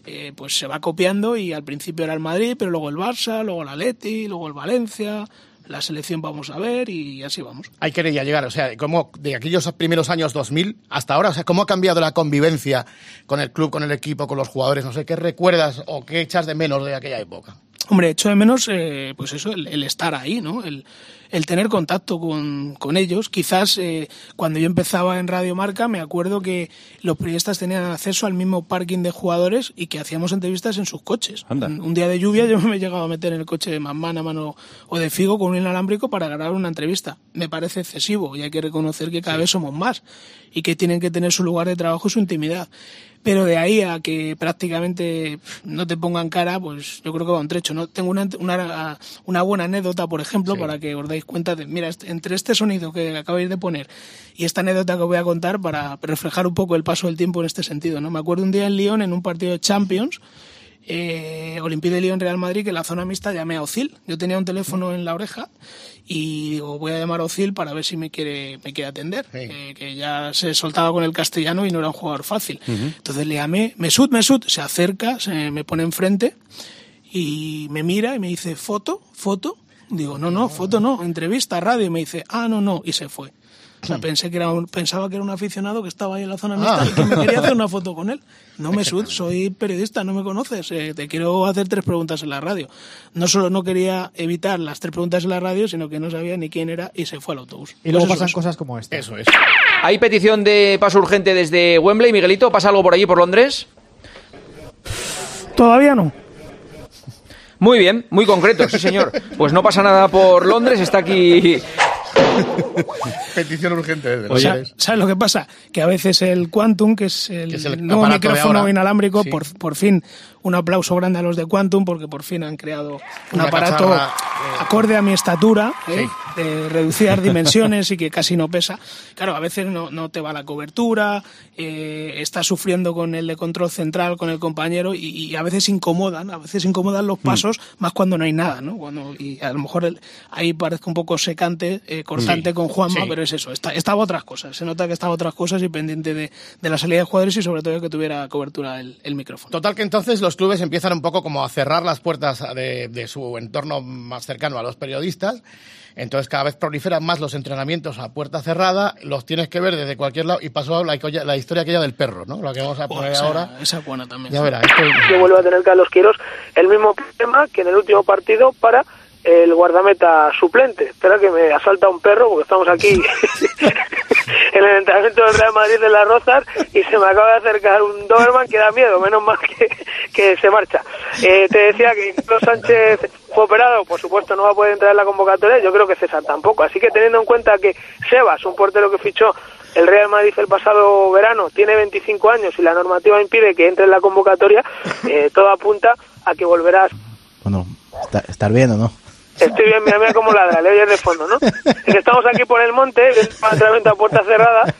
S7: eh, pues se va copiando y al principio era el Madrid, pero luego el Barça, luego el Atleti, luego el Valencia, la selección vamos a ver y así vamos.
S4: Hay que ya llegar, o sea, como de aquellos primeros años 2000 hasta ahora, o sea, cómo ha cambiado la convivencia con el club, con el equipo, con los jugadores, no sé, ¿qué recuerdas o qué echas de menos de aquella época?
S7: Hombre, echo de menos, eh, pues eso, el, el estar ahí, ¿no? El, el tener contacto con, con ellos. Quizás eh, cuando yo empezaba en Radio Marca, me acuerdo que los periodistas tenían acceso al mismo parking de jugadores y que hacíamos entrevistas en sus coches.
S10: Anda.
S7: Un, un día de lluvia yo me he llegado a meter en el coche de Mamán a mano o de Figo con un inalámbrico para grabar una entrevista. Me parece excesivo y hay que reconocer que cada vez somos más y que tienen que tener su lugar de trabajo y su intimidad. Pero de ahí a que prácticamente no te pongan cara, pues yo creo que va un trecho. ¿no? Tengo una, una, una buena anécdota, por ejemplo, para que os dais cuenta de, mira, este- entre este sonido que acabáis de poner y esta anécdota que voy a contar para reflejar un poco el paso del tiempo en este sentido. ¿no? Me acuerdo un día en Lyon, en un partido de Champions, eh, Olympique de Lyon Real Madrid que en la zona mixta llamé a Ocil. Yo tenía un teléfono en la oreja y digo, voy a llamar a Ocil para ver si me quiere, me quiere atender. Eh, que ya se soltaba con el castellano y no era un jugador fácil. Entonces le llamé, Mesut, Mesut, se acerca, se me pone enfrente y me mira y me dice, ¿foto? ¿Foto? Digo, no, no, foto no, entrevista, radio. Y me dice, ah, no, no, y se fue. O sea, pensé que era un- pensaba que era un aficionado que estaba ahí en la zona mixta
S4: Ah.
S7: y que me quería hacer una foto con él. No, Mesut, soy periodista, no me conoces. eh, te quiero hacer tres preguntas en la radio. No solo no quería evitar las tres preguntas en la radio, sino que no sabía ni quién era y se fue al autobús.
S16: Y luego
S7: Pues
S16: pasan
S7: eso.
S16: cosas como esta.
S4: Eso es.
S18: Hay petición de paso urgente desde Wembley. Miguelito, ¿pasa algo por allí, por Londres?
S7: Todavía no.
S18: Muy bien, muy concreto, sí señor. Pues no pasa nada por Londres, está aquí...
S4: Petición urgente desde
S7: O sea,
S4: Londres.
S7: ¿Sabes lo que pasa? Que a veces el Quantum, que es el,
S4: Que es el
S7: nuevo micrófono inalámbrico,
S4: Sí.
S7: por, por fin un aplauso grande a los de Quantum porque por fin han creado un
S4: Una
S7: aparato
S4: cacharra,
S7: acorde a mi estatura, ¿eh? de reducidas dimensiones y que casi no pesa. Claro, a veces no, no te va la cobertura, eh, estás sufriendo con el de control central, con el compañero y, y a veces incomodan, a veces incomodan los pasos, más cuando no hay nada, ¿no? Cuando, y a lo mejor el- ahí parezco un poco secante, eh, cortante
S4: Sí,
S7: con Juanma,
S4: sí.
S7: pero es eso, está- estaba otras cosas, se nota que estaba otras cosas y pendiente de, de la salida de jugadores y sobre todo que tuviera cobertura el, el micrófono.
S4: Total que entonces los clubes empiezan un poco como a cerrar las puertas de, de su entorno más cercano a los periodistas. Entonces cada vez proliferan más los entrenamientos a puerta cerrada, los tienes que ver desde cualquier lado y pasó la, la historia aquella del perro, ¿no? La que vamos a poner
S7: esa,
S4: ahora.
S7: esa es buena también.
S4: Ya verás. esto-
S11: que vuelve a tener Carlos Queiroz el mismo problema que en el último partido para el guardameta suplente. Espera que me asalta un perro porque estamos aquí el entrenamiento del Real Madrid de las Rozas y se me acaba de acercar un Doberman que da miedo, menos mal que, que se marcha. Eh, te decía que Carlos Sánchez fue operado, por supuesto no va a poder entrar en la convocatoria, yo creo que César tampoco. Así que teniendo en cuenta que Sebas, un portero que fichó el Real Madrid el pasado verano, tiene 25 años y la normativa impide que entre en la convocatoria, eh, todo apunta a que volverás.
S16: Bueno, está- estar bien o no.
S11: Estoy bien, mira, mira cómo ladra, le oyes de fondo, ¿no? Estamos aquí por el monte, entrenamiento a puerta cerrada,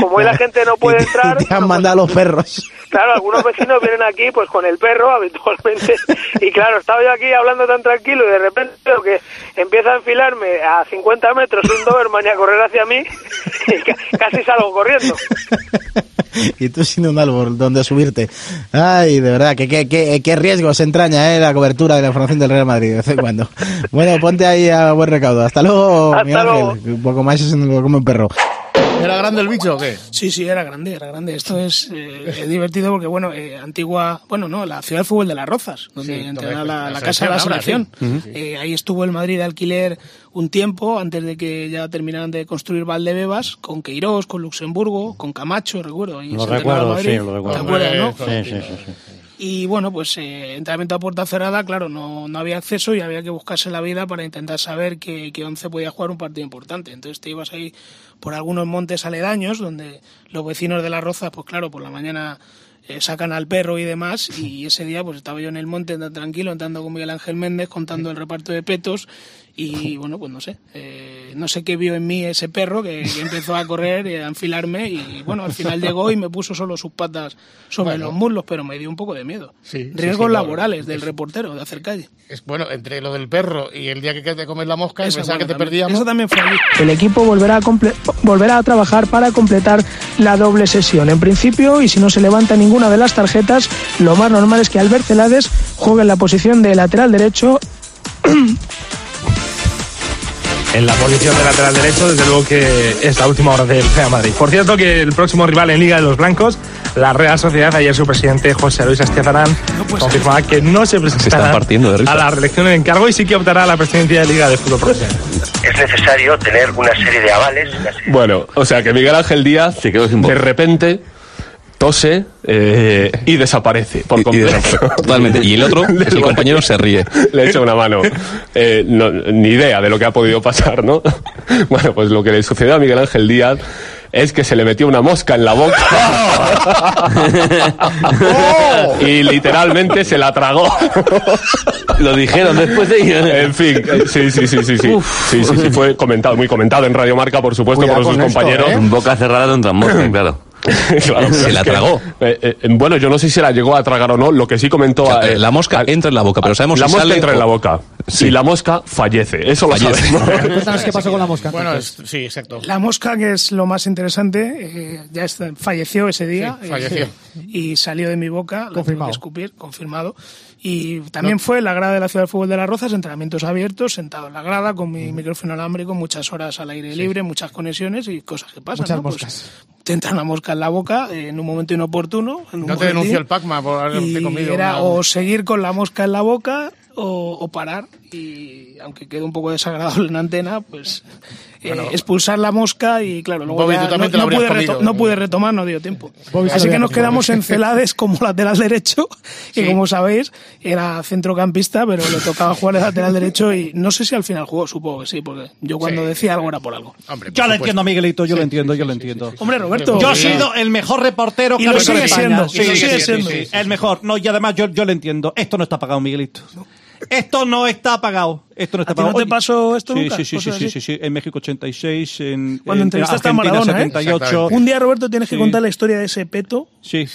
S11: como hoy la gente no puede entrar,
S16: Te han mandado los perros.
S11: Claro, algunos vecinos vienen aquí pues con el perro habitualmente y claro, estaba yo aquí hablando tan tranquilo y de repente veo que empieza a enfilarme a 50 metros un Doberman y a correr hacia mí y ca- casi salgo corriendo.
S16: y tú sin un árbol donde subirte. Ay, de verdad, que qué, qué, qué riesgo se entraña eh, la cobertura de la información del Real Madrid de vez en cuando. Bueno, ponte ahí a buen recaudo. Hasta luego,
S11: Hasta luego.
S16: Ángel. Un poco más lo come un perro.
S4: ¿Era grande el bicho o qué?
S7: Sí, sí, era grande, era grande. Esto es eh, es divertido porque, bueno, eh, antigua, bueno, no, la ciudad de fútbol de las Rozas, donde
S4: Sí,
S7: entrenaba la,
S4: la
S7: la casa de la
S4: selección
S7: selección.
S4: ahora, sí.
S7: Eh, ahí estuvo el Madrid de alquiler un tiempo, antes de que ya terminaran de construir Valdebebas, con Queiroz, con Luxemburgo, con Camacho, recuerdo. ahí
S10: Lo recuerdo, sí, lo recuerdo.
S7: ¿Te acuerdas, no?
S10: Sí, sí, sí, sí.
S7: Y bueno, pues eh, a puerta cerrada, claro, no, no había acceso y había que buscarse la vida para intentar saber que, que once podía jugar un partido importante. Entonces te ibas ahí por algunos montes aledaños donde los vecinos de las rozas, pues claro, por la mañana sacan al perro y demás, y ese día pues estaba yo en el monte tan tranquilo, entrando con Miguel Ángel Méndez, contando el reparto de petos, y bueno, pues no sé, eh, no sé qué vio en mí ese perro que, que empezó a correr y a enfilarme, y bueno, al final llegó y me puso solo sus patas sobre
S4: Bueno.
S7: los muslos, pero me dio un poco de miedo.
S4: Sí, sí,
S7: Riesgos
S4: sí, claro.
S7: laborales del reportero, de hacer calle.
S4: Es bueno, entre lo del perro y el día que te comes la mosca, pensaba
S7: bueno,
S4: que te
S7: también-
S4: perdíamos.
S7: Eso también fue allí.
S11: El equipo volverá a, comple- volverá a trabajar para completar la doble sesión. En principio, y si no se levanta ninguna de las tarjetas, lo más normal es que Albert Celades juegue en la posición de lateral derecho
S19: En la posición de lateral derecho, desde luego que es la última hora del Real Madrid. Por cierto, que el próximo rival en Liga de los Blancos, la Real Sociedad, ayer su presidente José Luis Estiazarán confirmaba que no se presentará
S12: están partiendo de risa.
S19: a la reelección en encargo y sí que optará a la presidencia de Liga de Fútbol Profesional.
S20: es necesario tener una serie de avales. serie-
S21: Bueno, o sea que Miguel Ángel Díaz de repente tose eh, y desaparece por completo.
S12: Totalmente. Y el otro, el compañero, se ríe.
S21: Le echa una mano. Eh, no, ni idea de lo que ha podido pasar, ¿no? Bueno, pues lo que le sucedió a Miguel Ángel Díaz es que se le metió una mosca en la boca y literalmente se la tragó.
S12: Lo dijeron después de ello.
S21: En fin, sí, sí, sí, sí, sí. Sí, sí, sí, fue comentado, muy comentado en Radio Marca, por supuesto,
S12: Cuidado
S21: por sus
S12: con esto,
S21: compañeros.
S12: ¿eh? En boca cerrada de un claro.
S21: Claro,
S12: Se la
S21: que,
S12: tragó.
S21: eh, eh, bueno, yo no sé si se la llegó a tragar o no. Lo que sí comentó. eh,
S12: La mosca entra en la boca, pero sabemos
S21: la
S12: si
S21: mosca
S12: sale
S21: entra en la boca.
S12: Sí.
S21: Y la mosca fallece. Eso lo
S12: Fallece.
S21: sabemos.
S22: Cuéntanos qué pasó con la mosca.
S4: Bueno, es- sí, exacto.
S7: La mosca, que es lo más interesante, eh, ya está- falleció ese día.
S4: Sí, falleció.
S7: eh, y salió de mi boca.
S22: Confirmado.
S7: que escupir, confirmado. Y también fue en la grada de la Ciudad del Fútbol de las Rozas, entrenamientos abiertos, sentado en la grada, con mi micrófono alámbrico, muchas horas al aire libre, muchas conexiones y cosas que pasan.
S22: Muchas
S7: ¿no? Pues
S22: moscas.
S7: Te entra una mosca en la boca eh, en un momento inoportuno. en un
S4: No te denunció el PACMA por haberte comido.
S7: era
S4: una-
S7: o seguir con la mosca en la boca o, o parar. Y aunque quedó un poco desagradable en antena, pues eh,
S4: Bueno.
S7: expulsar la mosca y claro, luego
S4: Bobby,
S7: ya no, no pude reto- no pude retomar, no dio tiempo.
S22: Bobby
S7: Así que nos quedamos en Celades como lateral derecho, que
S4: Sí.
S7: como sabéis era centrocampista, pero le tocaba jugar de lateral derecho y no sé si al final jugó, supongo que sí, porque yo cuando
S4: Sí.
S7: decía algo era por algo.
S4: Hombre, por
S8: Yo lo entiendo, Miguelito, yo lo entiendo, yo lo entiendo.
S7: Hombre, Roberto,
S8: Yo he
S7: eh,
S8: sido el mejor reportero
S7: Y
S8: que ha
S7: lo sigue siendo,
S8: Sí,
S7: y lo
S8: sí,
S7: sigue
S8: sí,
S7: siendo.
S8: sí, sí. El mejor. No, y además yo, yo lo entiendo. Esto no está pagado, Miguelito. Esto no está pagado. Esto no está
S7: ¿A ti
S8: pagado.
S7: no te pasó esto
S8: sí,
S7: nunca?
S8: Sí, sí, sí, sí, sí, sí. En México 86, en,
S7: Cuando
S8: en
S7: entrevistaste a
S8: Argentina
S7: Maradona, ¿eh?
S8: 78.
S4: Exactamente.
S7: Un día, Roberto, tienes que
S8: Sí.
S7: contar la historia de ese peto,
S8: Sí.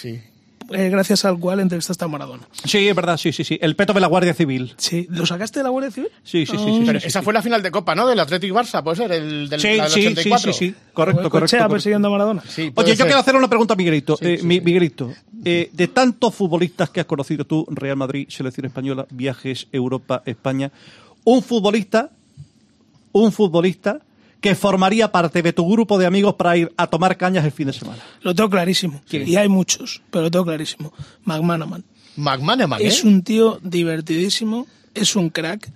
S7: eh, gracias al cual entrevistaste a Maradona.
S8: Sí, es verdad, sí, sí, sí. El peto de la Guardia Civil.
S7: Sí, ¿lo sacaste de la Guardia Civil?
S8: Sí, sí, sí. sí, sí,
S4: Pero
S8: sí,
S4: esa
S8: sí.
S4: fue la final de Copa, ¿no? Del Athletic Barça, puede ser, el del,
S8: Sí,
S4: la del
S8: sí, sí,
S4: 84.
S8: sí, sí. Correcto, correcto.
S7: Cochea
S8: correcto.
S7: persiguiendo a Maradona.
S4: Sí,
S8: Oye, yo
S4: ser.
S8: quiero hacer una pregunta a Miguelito. Eh, Mi- Miguelito, eh, de tantos futbolistas que has conocido tú, Real Madrid, Selección Española, viajes, Europa, España, un futbolista, un futbolista que formaría parte de tu grupo de amigos para ir a tomar cañas el fin de semana.
S7: Lo tengo clarísimo.
S8: ¿Quién?
S7: Y hay muchos, pero lo tengo clarísimo. McManaman.
S4: McManaman, ¿eh?
S7: Es un tío divertidísimo, es un crack.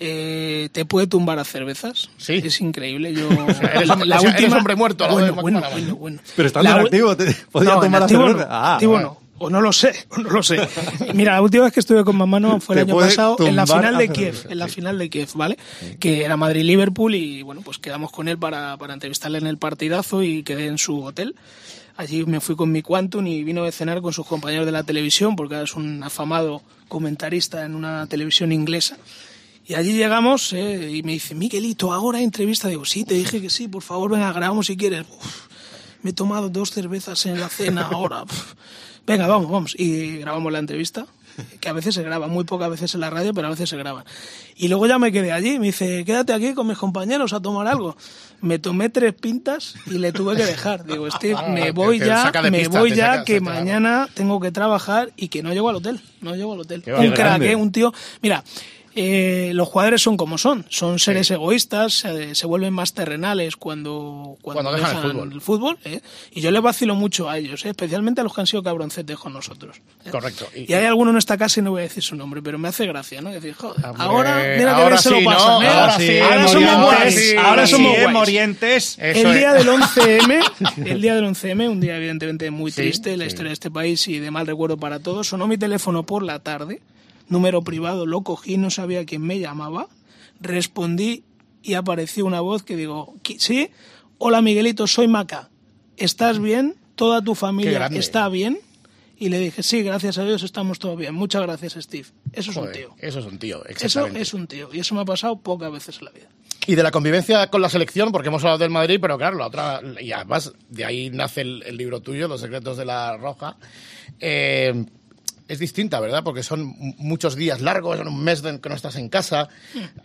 S7: Eh, te puede tumbar a cervezas.
S4: Sí.
S7: Es increíble. Yo,
S4: Eres hombre- o sea, eres hombre muerto, ¿no?
S7: Bueno,
S4: de
S7: bueno, bueno, bueno.
S8: Pero estando
S7: La
S8: en activo, te podía
S7: No,
S8: tomar la
S7: activo
S8: cerveza.
S7: no,
S8: Ah,
S7: activo
S8: bueno.
S7: no. O no lo sé, o no lo sé. Mira, la última vez que estuve con McManaman fue el año pasado en la final
S8: a
S7: de
S8: cerveza,
S7: Kiev, en la final de Kiev, ¿vale? Que era Madrid-Liverpool y bueno, pues quedamos con él para, para entrevistarle en el partidazo y quedé en su hotel. Allí me fui con mi Quantum y vino a cenar con sus compañeros de la televisión, porque ahora es un afamado comentarista en una televisión inglesa. Y allí llegamos eh, y me dice, Miguelito, ahora entrevista. Digo, sí, te dije que sí, por favor, venga, grabamos si quieres. Uf, me he tomado dos cervezas en la cena ahora. Uf. Venga, vamos, vamos. Y grabamos la entrevista, que a veces se graba, muy pocas veces en la radio, pero a veces se graba. Y luego ya me quedé allí, me dice, quédate aquí con mis compañeros a tomar algo. Me tomé tres pintas y le tuve que dejar. Digo, Steve,
S4: Ah,
S7: me voy ya, me voy ya, que mañana tengo que trabajar y que no llego al hotel. No llego al hotel. Un crack. ¿eh? un tío. Mira, eh, los jugadores son como son, son seres egoístas, se, se vuelven más terrenales cuando, cuando,
S4: Cuando dejan el fútbol.
S7: ¿eh? Y yo les vacilo mucho a ellos, ¿eh? especialmente a los que han sido cabroncetes con nosotros. ¿eh?
S4: Correcto.
S7: Y hay alguno en esta casa y no voy a decir su nombre, pero me hace gracia, ¿no? Decir, joder,
S4: Hombre,
S7: ahora mira que
S4: ahora
S7: bien se lo
S4: sí,
S7: pasan,
S4: ¿no? Ahora sí,
S7: ahora somos guays,
S4: sí,
S7: ahora
S4: sí,
S7: somos guays.
S8: Morientes.
S4: Eso
S7: el día
S4: es.
S7: del 11M, el día del 11M, un día evidentemente muy
S4: Sí,
S7: triste en la
S4: sí.
S7: historia de este país y de mal recuerdo para todos, sonó mi teléfono por la tarde, número privado, lo cogí, no sabía quién me llamaba, respondí y apareció una voz que digo, "¿Qui- sí, hola Miguelito, soy Maca, ¿estás bien? ¿Toda tu familia está bien? Y le dije, sí, gracias a Dios estamos todo bien. Muchas gracias, Steve. Eso es un tío.
S4: Eso es un tío,
S7: Eso
S4: exactamente.
S7: es un tío. Y eso me ha pasado pocas veces en la vida.
S4: Y de la convivencia con la selección, porque hemos hablado del Madrid, pero claro, la otra, y además de ahí nace el, el libro tuyo, Los secretos de la Roja. Eh, es distinta, ¿verdad? Porque son muchos días largos, son un mes de- que no estás en casa.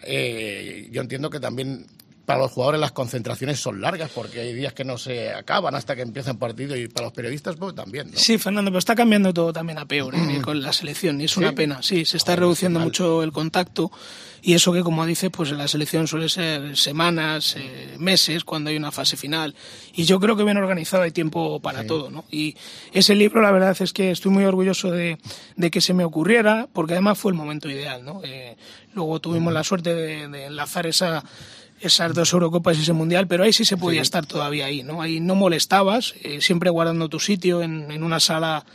S4: Eh, yo entiendo que también para los jugadores las concentraciones son largas, porque hay días que no se acaban hasta que empieza el partido, y para los periodistas pues también, ¿no?
S7: Sí, Fernando, pero está cambiando todo también a peor ¿eh? con la selección y es
S4: ¿Sí?
S7: una pena. Sí, se está reduciendo mucho el contacto y eso que, como dices, pues en la selección suele ser semanas, eh, meses, cuando hay una fase final. Y yo creo que bien organizado hay tiempo para todo, ¿no? Y ese libro, la verdad es que estoy muy orgulloso de, de que se me ocurriera, porque además fue el momento ideal, ¿no? Eh, luego tuvimos la suerte de, de enlazar esa esas dos Eurocopas y ese Mundial, pero ahí sí se podía estar todavía ahí, ¿no? Ahí no molestabas, eh, siempre guardando tu sitio en, en una sala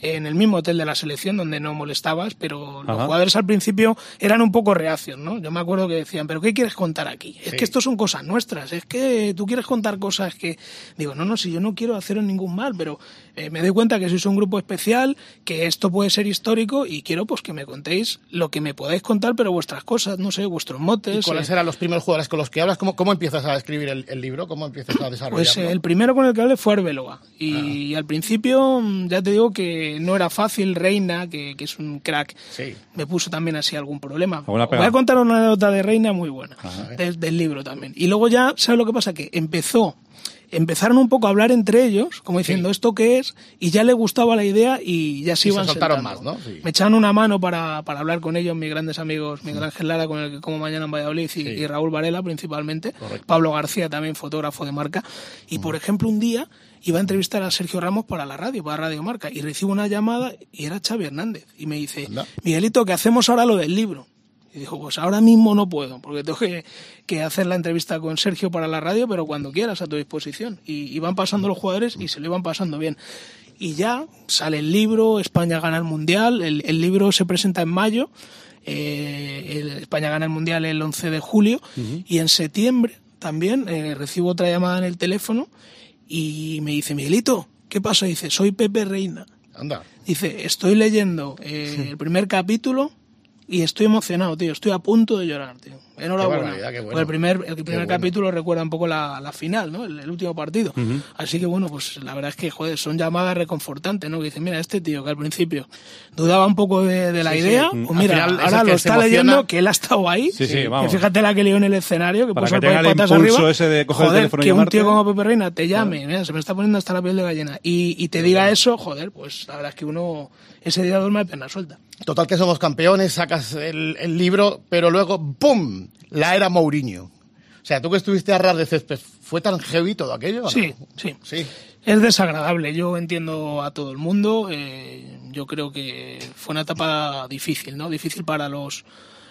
S7: en el mismo hotel de la selección donde no molestabas, pero los
S10: Ajá.
S7: jugadores al principio eran un poco reacios, ¿no? Yo me acuerdo que decían, ¿pero qué quieres contar aquí? Es
S4: Sí.
S7: que esto son cosas nuestras, es que tú quieres contar cosas que... Digo, no, no, si yo no quiero haceros ningún mal, pero eh, me doy cuenta que sois un grupo especial, que esto puede ser histórico y quiero pues que me contéis lo que me podáis contar, pero vuestras cosas, no sé, vuestros
S4: ¿Y
S7: motes.
S4: cuáles
S7: eh,
S4: eran los primeros jugadores con los que hablas? ¿Cómo, cómo empiezas a escribir el, el libro? ¿Cómo empiezas a desarrollarlo?
S7: Pues eh, el primero con el que hablé fue Arbeloa.
S4: Ah.
S7: Y, al principio, mm, ya te digo que no era fácil. Reina, que, que es un crack, me puso también así algún problema. Voy a contar una anécdota de Reina muy buena, del libro también. Y luego ya, ¿sabes lo que pasa? Que empezó empezaron un poco a hablar entre ellos, como diciendo esto qué es, y ya le gustaba la idea y ya se
S4: Y se
S7: iban
S4: soltaron más, ¿no? Sí.
S7: Me echaron una mano para, para hablar con ellos, mis grandes amigos, Miguel Ángel Lara, con el que como mañana en Valladolid, y, y Raúl Varela principalmente, Pablo García también, fotógrafo de marca. Y por ejemplo, un día iba a entrevistar a Sergio Ramos para la radio, para Radio Marca, y recibo una llamada y era Xavi Hernández. Y me dice, Miguelito, ¿qué hacemos ahora lo del libro? Y dijo, pues ahora mismo no puedo, porque tengo que, que hacer la entrevista con Sergio para la radio, pero cuando quieras a tu disposición. Y, y van pasando los jugadores y se lo iban pasando bien. Y ya sale el libro, España gana el Mundial, el, el libro se presenta en mayo, eh, el- España gana el Mundial el 11 de julio, y en septiembre también eh, recibo otra llamada en el teléfono y me dice, Miguelito, ¿qué pasa? Dice, soy Pepe Reina.
S4: Anda.
S7: Dice, estoy leyendo eh, el primer capítulo y estoy emocionado, tío. Estoy a punto de llorar, tío. Enhorabuena.
S4: barbaridad, qué bueno.
S7: Porque el primer, el
S4: Qué
S7: primer
S4: bueno.
S7: capítulo recuerda un poco la, la final, ¿no? El, el último partido. Así que bueno, pues la verdad es que, joder, son llamadas reconfortantes, ¿no? Que dicen, mira, este tío que al principio dudaba un poco de, de la
S4: Sí, sí.
S7: idea,
S4: Mm.
S7: pues mira,
S4: final
S7: ahora
S4: el que
S7: lo está
S4: emociona.
S7: leyendo, que él ha estado ahí.
S10: Sí, sí,
S7: Que
S10: vamos.
S7: fíjate la que lió en el escenario, que
S10: Para
S7: puso
S10: que
S7: el
S10: el
S7: patas
S10: impulso
S7: arriba.
S10: ese de coger el
S7: joder,
S10: teléfono y
S7: que un tío como Pepe Reina te llame, mira, se me está poniendo hasta la piel de gallina, y, y te diga eso, joder, pues la verdad es que uno ese día duerme de pena suelta.
S4: Total que somos campeones, sacas el, el libro, pero luego, ¡pum! La era Mourinho. O sea, tú que estuviste a ras de césped, ¿fue tan heavy todo aquello? no?
S7: Sí, sí.
S4: Sí.
S7: Es desagradable, yo entiendo a todo el mundo, eh, yo creo que fue una etapa difícil, ¿no? Difícil para los,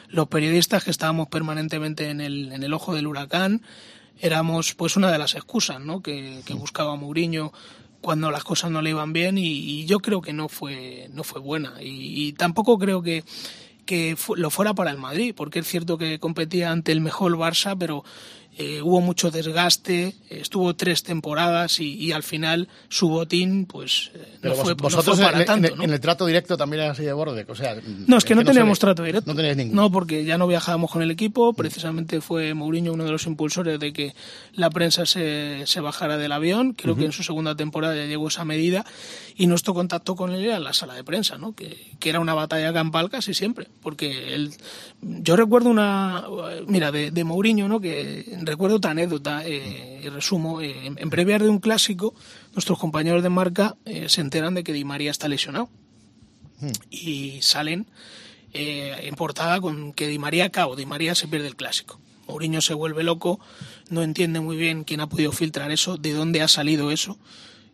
S7: los periodistas que estábamos permanentemente en el, en el ojo del huracán, éramos pues una de las excusas, ¿no? Que, que buscaba Mourinho cuando las cosas no le iban bien y, y yo creo que no fue, no fue buena y, y tampoco creo que que lo fuera para el Madrid, porque es cierto que competía ante el mejor Barça, pero eh, hubo mucho desgaste, estuvo tres temporadas y, y al final su botín pues eh,
S4: Pero
S7: no,
S4: vos-
S7: fue, no para
S4: en, en-
S7: tanto. ¿no?
S4: en el trato directo también era así de borde. O sea,
S7: No, es que no
S4: se
S7: teníamos
S4: ve.
S7: trato directo.
S4: No teníais ninguno.
S7: No, porque ya no viajábamos con el equipo. Precisamente fue Mourinho uno de los impulsores de que la prensa se, se bajara del avión. Creo que en su segunda temporada ya llegó esa medida. Y nuestro contacto con él era en la sala de prensa, ¿no? Que, que era una batalla campal casi siempre. Porque él, yo recuerdo una. Mira, de, de Mourinho, ¿no? Que recuerdo otra anécdota eh, y resumo. eh, en, en previas de un clásico, nuestros compañeros de marca eh, se enteran de que Di María está lesionado y salen en portada con que Di María cao, Di María se pierde el clásico. Mourinho se vuelve loco, no entiende muy bien quién ha podido filtrar eso, de dónde ha salido eso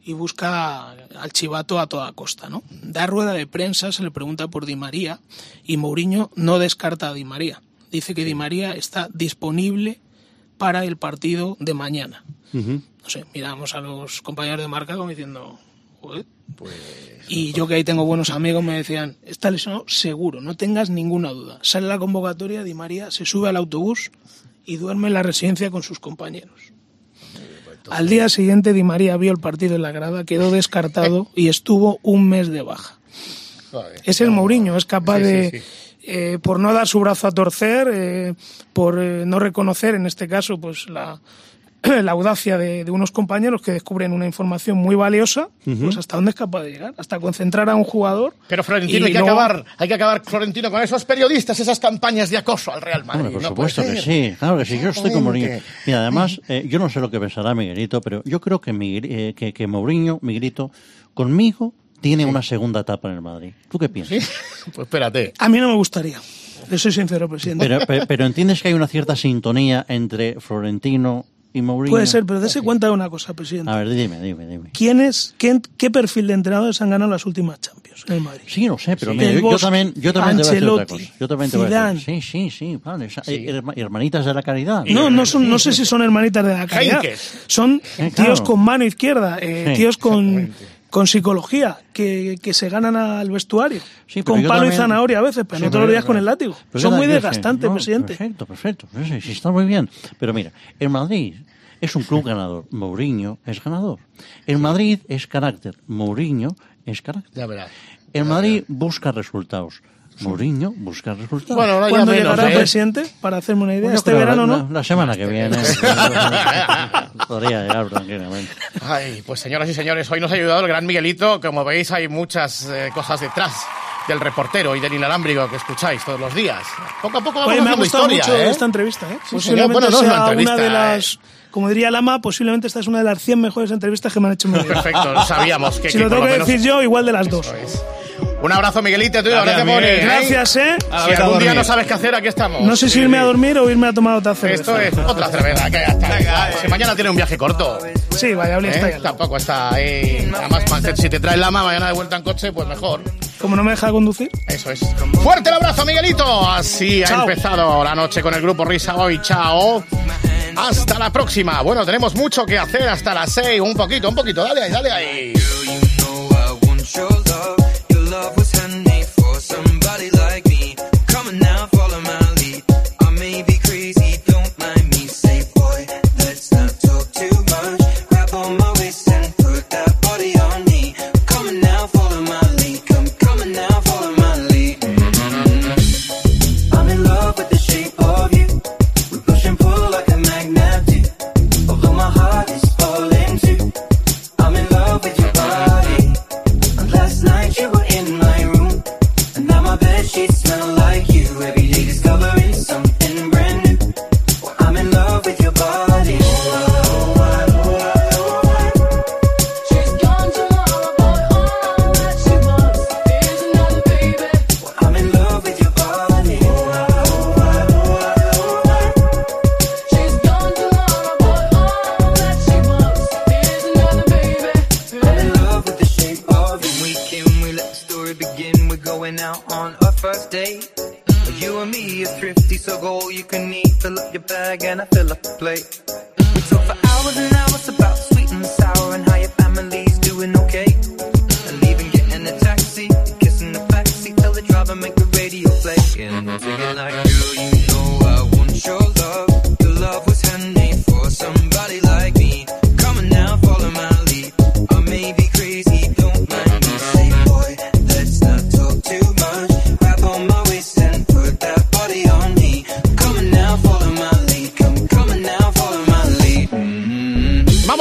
S7: y busca al chivato a toda costa, ¿no? Da rueda de prensa, se le pregunta por Di María y Mourinho no descarta a Di María. Dice que Di María está disponible para el partido de mañana. No sé, miramos a los compañeros de marca como diciendo, joder. Y yo que ahí tengo buenos amigos me decían, está lesionado seguro, no tengas ninguna duda. Sale la convocatoria, Di María se sube al autobús y duerme en la residencia con sus compañeros. Al día siguiente Di María vio el partido en la grada, quedó descartado y estuvo un mes de baja. Es el Mourinho, es capaz
S15: Sí, sí,
S7: de,
S15: sí.
S7: Eh, por no dar su brazo a torcer, eh, por eh, no reconocer, en este caso, pues la, la audacia de, de unos compañeros que descubren una información muy valiosa, pues hasta dónde es capaz de llegar, hasta concentrar a un jugador.
S15: Pero Florentino,
S7: y
S15: hay que acabar, hay que acabar, Florentino, con esos periodistas, esas campañas de acoso al Real Madrid.
S23: Hombre, por
S15: No
S23: supuesto que sí, claro que sí. Yo estoy con Mourinho.
S15: Exactamente.
S23: Mira, además, eh, yo no sé lo que pensará Miguelito, pero yo creo que, Miguel- eh, que, que Mourinho, Miguelito, conmigo tiene una segunda etapa en el Madrid. ¿Tú qué piensas?
S15: Pues espérate.
S7: A mí no me gustaría. Le soy sincero, presidente.
S23: Pero, pero, pero entiendes que hay una cierta sintonía entre Florentino y Mourinho.
S7: Puede ser, pero dése cuenta de una cosa, presidente.
S23: A ver, dime, dime, dime.
S7: ¿Quiénes, qué, qué perfil de entrenadores han ganado las últimas Champions en el Madrid?
S23: Sí, lo sé, pero
S7: Sí.
S23: mira, yo, también, yo también te voy a decir otra cosa. Yo también te voy a decir. Sí, sí, sí, vale. esa- eh, herma- hermanitas de la caridad.
S7: No, no son, no sé si son hermanitas de la caridad. Son
S23: Eh,
S7: tíos con mano izquierda, eh,
S23: Sí,
S7: tíos con, con psicología, que, que se ganan al vestuario.
S23: Sí,
S7: con palo
S23: también-
S7: y zanahoria a veces, pero
S23: Sí,
S7: no todos los días con el látigo.
S23: pero
S7: son muy desgastantes,
S23: no,
S7: presidente.
S23: Perfecto, perfecto. Sí, sí, sí, está muy bien. Pero mira, el Madrid es un club ganador. Mourinho es ganador. El Madrid es carácter. Mourinho es carácter.
S15: Ya verás.
S23: El Madrid busca resultados. Mourinho busca resultados.
S15: Bueno, ahora ya
S7: ¿Cuándo
S15: menos,
S7: llegará,
S15: ¿eh?
S7: presidente? Para hacerme una idea.
S23: Yo
S7: este verano,
S23: la,
S7: ¿no?
S23: La, la semana que viene. Podría llegar tranquilamente.
S15: Ay, pues señoras y señores, hoy nos ha ayudado el gran Miguelito. Como veis, hay muchas eh, cosas detrás del reportero y del inalámbrico que escucháis todos los días. Poco a poco vamos
S7: Oye, me ha gustado
S15: historia,
S7: mucho
S15: ¿eh?
S7: esta entrevista, ¿eh?
S15: Sí,
S7: posiblemente.
S15: Bueno, no es una
S7: sea
S15: entrevista,
S7: una de
S15: ¿eh?
S7: las... Como diría Lama, posiblemente esta es una de las 100 mejores entrevistas que me han hecho en mi vida.
S15: Perfecto, lo sabíamos que-
S7: si
S15: que
S7: lo tengo que
S15: menos-
S7: decir yo, igual de las dos.
S15: Un abrazo, Miguelito, tío.
S7: Gracias,
S15: Gracias,
S7: ¿eh? A
S15: Si
S7: a
S15: algún día no sabes qué hacer, aquí estamos.
S7: No sé si irme a dormir o irme a tomar otra cerveza.
S15: Esto es otra cerveza, que ya está. Si mañana tiene un viaje corto.
S7: Sí,
S15: ¿eh?
S7: ahí al lado.
S15: Tampoco está ahí. Además, si te trae lama mañana de vuelta en coche, pues mejor.
S7: Como no me deja conducir.
S15: Eso es. Fuerte el abrazo, Miguelito. Así
S7: Chao.
S15: ha empezado la noche con el grupo Risa hoy. Chao. Hasta la próxima. Bueno, tenemos mucho que hacer hasta las 6. Un poquito, un poquito. Dale ahí, dale ahí.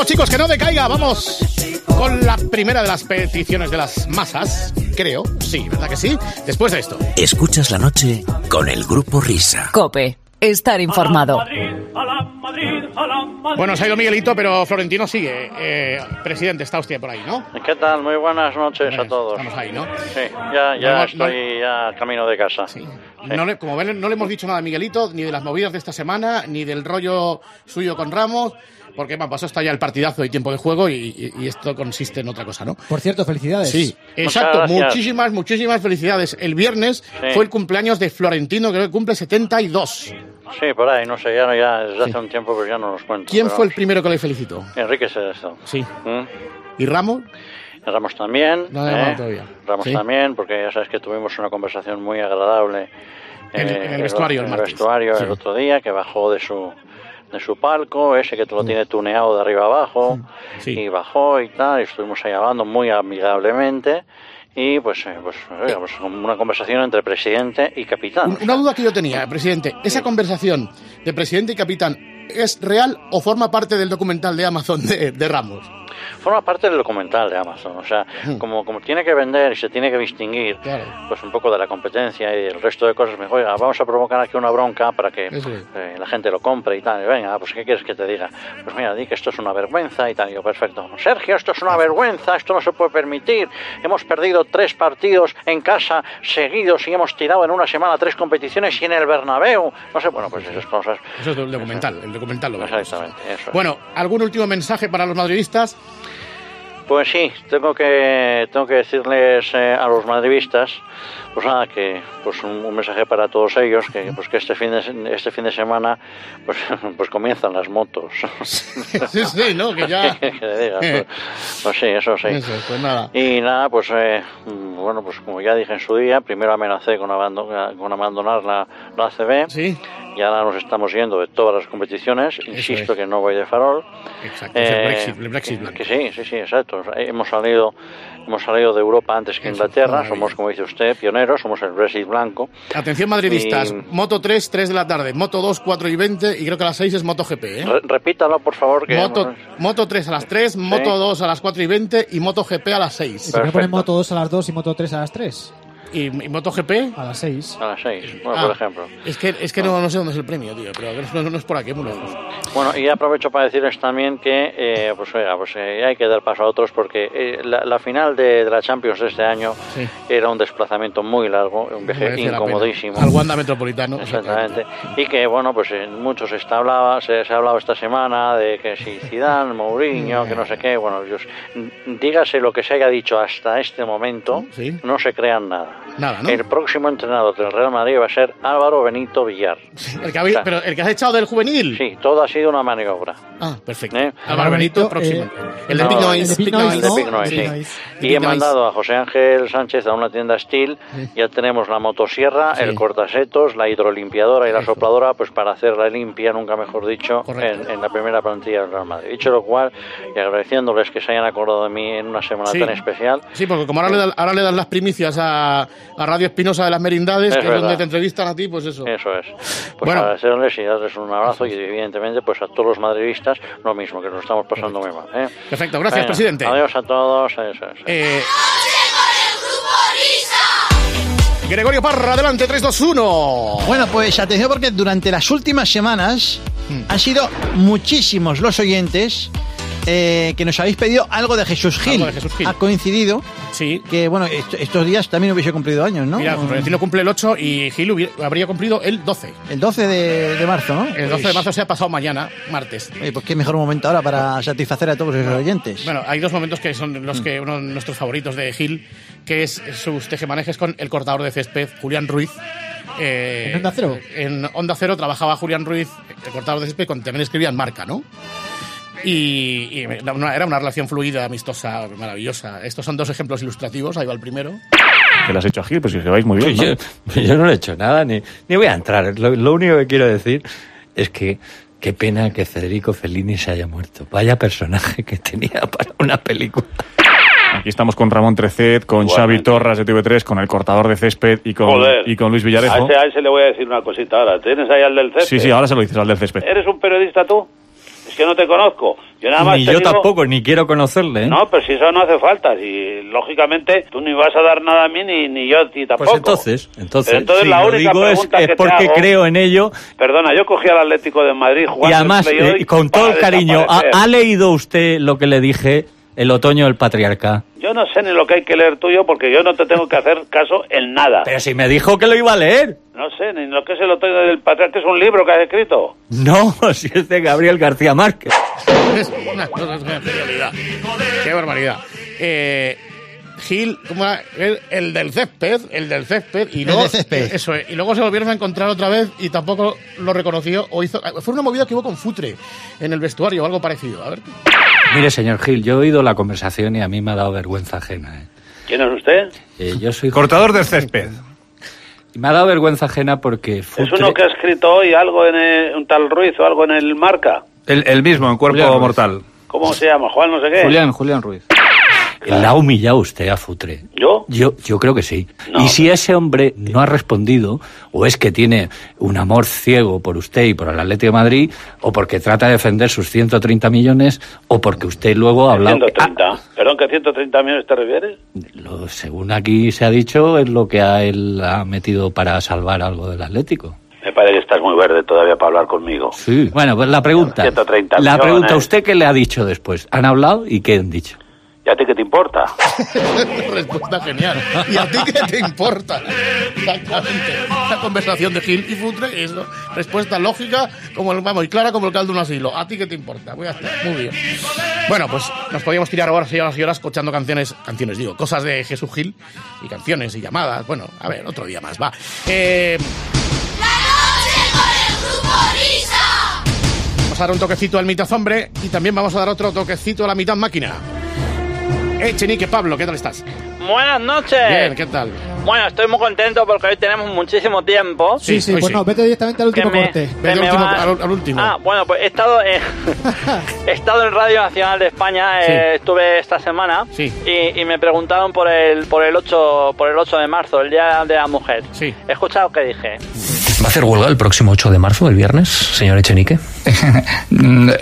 S15: Vamos, chicos, que no decaiga. Vamos con la primera de las peticiones de las masas. Creo. Sí, ¿verdad que sí? Después de esto.
S1: Escuchas la noche con el grupo Risa.
S4: Cope, estar informado.
S15: Bueno, se ha ido Miguelito, pero Florentino sigue. Eh, presidente, está usted por ahí, ¿no?
S23: ¿Qué tal? Muy buenas noches a todos.
S15: Estamos ahí, ¿no?
S23: Sí, ya, ya
S15: No, no,
S23: estoy ya camino de casa.
S15: No le- como ven, no le hemos dicho nada a Miguelito, ni de las movidas de esta semana, ni del rollo suyo con Ramos, porque bueno, pasó hasta ya el partidazo y tiempo de juego y, y- y esto consiste en otra cosa, ¿no?
S24: Por cierto, felicidades.
S15: Sí, exacto. Muchísimas, muchísimas felicidades. El viernes
S23: Sí.
S15: fue el cumpleaños de Florentino, creo que cumple 72.
S23: Sí, por ahí, no sé, ya, ya desde hace un tiempo pues ya no los cuento.
S15: ¿Quién fue el primero que le felicitó?
S23: Enrique Sedesto.
S15: Sí.
S23: ¿Mm?
S15: ¿Y Ramos?
S23: Ramos también.
S15: No
S23: ¿eh?
S15: todavía.
S23: Ramos
S15: Sí.
S23: también, porque ya sabes que tuvimos una conversación muy agradable.
S15: En-
S23: eh,
S15: en el vestuario el
S23: el
S15: martes.
S23: vestuario
S15: Sí.
S23: el otro día, que bajó de su
S25: de su palco, ese que te lo tiene tuneado de arriba abajo, y bajó y tal, y estuvimos ahí hablando muy amigablemente, y pues, eh, pues, pues una conversación entre presidente y capitán.
S4: Una duda que yo tenía, presidente. ¿Esa conversación de presidente y capitán es real o forma parte del documental de Amazon de, de Ramos?
S25: Forma parte del documental de Amazon, o sea, como, como tiene que vender y se tiene que distinguir, pues un poco de la competencia y el resto de cosas, me dijo, oiga, vamos a provocar aquí una bronca para que
S4: es.
S25: eh, la gente lo compre y tal. Y venga, pues ¿qué quieres que te diga? Pues mira, di que esto es una vergüenza y tal. Y yo, perfecto. Sergio, esto es una vergüenza, esto no se puede permitir. Hemos perdido tres partidos en casa seguidos y hemos tirado en una semana tres competiciones y en el Bernabéu. No sé, bueno, pues esas cosas.
S4: Eso es el documental, el documental lo vemos.
S25: Exactamente, eso.
S4: Bueno, ¿algún último mensaje para los madridistas?
S25: Pues sí, tengo que tengo que decirles eh, a los madridistas, pues nada, que pues un, un mensaje para todos ellos, que pues que este fin de este fin de semana pues pues comienzan las motos.
S4: sí, sí, ¿no? Que ya...
S25: que le diga, pues, pues sí, eso sí.
S4: Eso, pues nada.
S25: Y nada, pues eh, bueno, pues como ya dije en su día, primero amenacé con, abandon- con abandonar la, la ACB.
S4: Sí.
S25: Y ahora nos estamos yendo de todas las competiciones. Insisto
S4: es.
S25: que no voy de farol.
S4: Exacto, es el Brexit, el Brexit blanco.
S25: Que sí, sí, sí, exacto. Hemos salido, hemos salido de Europa antes que Inglaterra.
S4: maravilla.
S25: Somos, como dice usted, pioneros. Somos el Brexit blanco.
S4: Atención madridistas,
S25: Y-
S4: Moto 3, 3 de la tarde, Moto 2, 4 y 20 y creo que a las 6 es Moto GP, ¿eh?
S25: Re- repítalo, por favor. Que
S4: Moto, Moto 3 a las 3, Moto 2 a las 4 y 20 y Moto GP a las 6.
S24: ¿Y por qué ponen Moto 2 a las 2 y Moto 3 a las 3?
S4: ¿Y, y Moto GP?
S24: A las 6.
S25: A las 6, bueno,
S4: Ah,
S25: por ejemplo.
S4: Es que, es que no, no sé dónde es el premio, tío, pero no, no es por aquí.
S25: Bueno, y aprovecho para decirles también que, eh, pues, oiga, pues eh, hay que dar paso a otros porque eh, la, la final de, de la Champions de este año
S4: Sí.
S25: era un desplazamiento muy largo, un viaje
S4: Merece
S25: incomodísimo.
S4: Al Wanda Metropolitano.
S25: Exactamente. Y que, bueno, pues en muchos está hablaba, se, se ha hablado esta semana de que si Zidane, Mourinho, que no sé qué, bueno, Dios, dígase lo que se haya dicho hasta este momento, no se crean nada.
S4: Nada, ¿no?
S25: El próximo entrenador del Real Madrid va a ser Álvaro Benito Villar.
S4: El que, habéis- pero el que has echado del juvenil.
S25: Sí, todo ha sido una maniobra.
S4: Ah, perfecto.
S25: ¿Eh?
S4: Álvaro Benito, próximo. el de
S25: No,
S4: Big Noise.
S25: el de
S4: Big.
S25: Y
S4: Big
S25: he
S4: Noise.
S25: mandado a José Ángel Sánchez a una tienda Steel. Ya tenemos la motosierra, el cortasetos, la hidrolimpiadora y la sopladora, pues para hacer la limpia, nunca mejor dicho, en, en la primera plantilla del Real Madrid. Dicho lo cual, y agradeciéndoles que se hayan acordado de mí en una semana
S4: Sí.
S25: tan especial,
S4: Sí, porque como ahora le, da- ahora le das las primicias a, a Radio Espinosa de las Merindades,
S25: Es
S4: que es donde te entrevistan a ti, pues eso.
S25: Eso es. Pues
S4: Bueno.
S25: agradecerles y darles un abrazo y evidentemente pues a todos los madridistas lo mismo, que nos estamos pasando muy mal. ¿eh?
S4: Perfecto, gracias,
S25: Venga,
S4: presidente.
S25: Adiós a todos. Eso es.
S4: Eh, Gregorio Parra, adelante, 3, 2, 1.
S8: Bueno, pues atención porque durante las últimas semanas han sido muchísimos los oyentes eh, que nos habéis pedido algo de Jesús Gil.
S4: Algo de Jesús Gil.
S8: Ha coincidido
S4: Sí.
S8: que, bueno, est- estos días también hubiese cumplido años, ¿no?
S4: Mira, Florentino cumple el 8 y Gil hubiera- habría cumplido el 12.
S8: El 12 de, de marzo, ¿no?
S4: El 12 de marzo se ha pasado mañana, martes.
S8: Oye, pues qué mejor momento ahora para satisfacer a todos esos oyentes.
S4: Bueno, hay dos momentos que son los que uno de nuestros favoritos de Gil, que es sus tejemanejes con el cortador de césped, Julián Ruiz. Eh,
S24: ¿En Onda Cero?
S4: En Onda Cero trabajaba Julián Ruiz, el cortador de césped, cuando también escribía en marca, ¿no? Y, y era una- era una relación fluida, amistosa, maravillosa. Estos son dos ejemplos ilustrativos, ahí va el primero.
S10: Que le has hecho a Gil, pues si que vais muy bien.
S26: Yo,
S10: ¿no?
S26: yo no le he hecho nada, ni, ni voy a entrar. Lo, lo único que quiero decir es que qué pena que Federico Fellini se haya muerto. Vaya personaje que tenía para una película.
S10: Aquí estamos con Ramón Trecet, con Xavi Torras de TV3, con el cortador de césped y con,
S27: Joder.
S10: y con Luis
S27: A
S10: Villarejo.
S27: ese, a ese le voy a decir una cosita ahora. ¿Tienes ahí al del césped?
S10: Sí, sí, ahora se lo dices al del césped.
S27: ¿Eres un periodista tú? Es que no te conozco. Yo nada más
S26: Ni
S27: te
S26: yo
S27: digo-
S26: tampoco, ni quiero conocerle. ¿eh?
S27: No, pero si eso no hace falta. Si, lógicamente, tú ni vas a dar nada a mí ni, ni yo a ti tampoco.
S26: Pues entonces, entonces,
S27: Pero entonces
S26: si
S27: la
S26: lo
S27: única
S26: digo es,
S27: pregunta
S26: es
S27: que te
S26: porque
S27: hago-
S26: creo en ello
S27: Perdona, yo cogí al Atlético de Madrid jugando
S26: y además,
S27: Play
S26: eh, con todo el cariño, ¿ha, ha leído usted lo que le dije el otoño del patriarca?
S27: Yo no sé ni lo que hay que leer tuyo porque yo no te tengo que hacer caso en nada.
S26: Pero si me dijo que lo iba a leer.
S27: No sé ni lo que es el otoño del patriarca, es un libro que has escrito.
S26: No, si es de Gabriel García Márquez.
S4: Es una cosa, es una genialidad. Qué barbaridad. Eh, Gil, ¿cómo era? el, el del césped, el del césped, y
S8: El
S4: luego,
S8: del césped.
S4: Eso es, y luego se volvieron a encontrar otra vez y tampoco lo reconoció o hizo. Fue una movida que hubo con Futre en el vestuario o algo parecido. A ver.
S26: Mire, señor Gil, yo he oído la conversación y a mí me ha dado vergüenza ajena. ¿eh?
S27: ¿Quién es usted?
S26: Eh, yo soy
S10: Cortador de césped.
S26: Y me ha dado vergüenza ajena porque
S27: Es
S26: Futre-
S27: uno que ha escrito hoy algo en el- un tal Ruiz o algo en el Marca.
S10: El, el mismo, en cuerpo
S26: Julián Ruiz.
S10: mortal.
S27: ¿Cómo se llama? Juan no sé qué.
S26: Julián, Julián Ruiz. La ha humillado usted a Futre.
S27: ¿Yo?
S26: Yo, yo creo que sí. y si ese hombre no ha respondido, o es que tiene un amor ciego por usted y por el Atlético de Madrid, o porque trata de defender sus 130 millones, o porque usted luego ha hablado...
S27: 130. Perdón, ¿que 130 millones te refieres?
S26: Lo- según aquí se ha dicho, es lo que a él ha metido para salvar algo del Atlético.
S27: Me parece que estás muy verde todavía para hablar conmigo.
S26: Sí. Bueno, pues la pregunta.
S27: 130
S26: La pregunta, ¿usted qué le ha dicho después? ¿Han hablado y qué han dicho?
S27: ¿Y a ti qué te importa?
S4: Respuesta genial. ¿Y a ti qué te importa? Exactamente. La conversación de Gil y Futre es respuesta lógica como el, vamos, y clara como el caldo de un asilo. ¿A ti qué te importa? Muy, bien, muy bien. Bueno, pues nos podíamos tirar horas y horas y horas escuchando canciones, canciones digo, cosas de Jesús Gil y canciones y llamadas. Bueno, a ver, otro día más, va. Eh, Vamos a dar un toquecito al mitad hombre y también vamos a dar otro toquecito a la mitad máquina. Eh, Chenique, Pablo, ¿qué tal estás?
S25: Buenas noches.
S4: Bien, ¿qué tal?
S25: Bueno, estoy muy contento porque hoy tenemos muchísimo tiempo.
S24: Sí, sí, pues no, vete directamente al último
S25: me-
S24: corte.
S25: que me va- Ah, bueno, pues he estado, en- he estado en Radio Nacional de España,
S24: Sí.
S25: eh, estuve esta semana y, y me preguntaron por el por el 8 por el 8 de marzo, el Día de la Mujer.
S4: Sí.
S25: He escuchado que dije.
S28: ¿Va a hacer huelga el próximo 8 de marzo, el viernes, señor Echenique?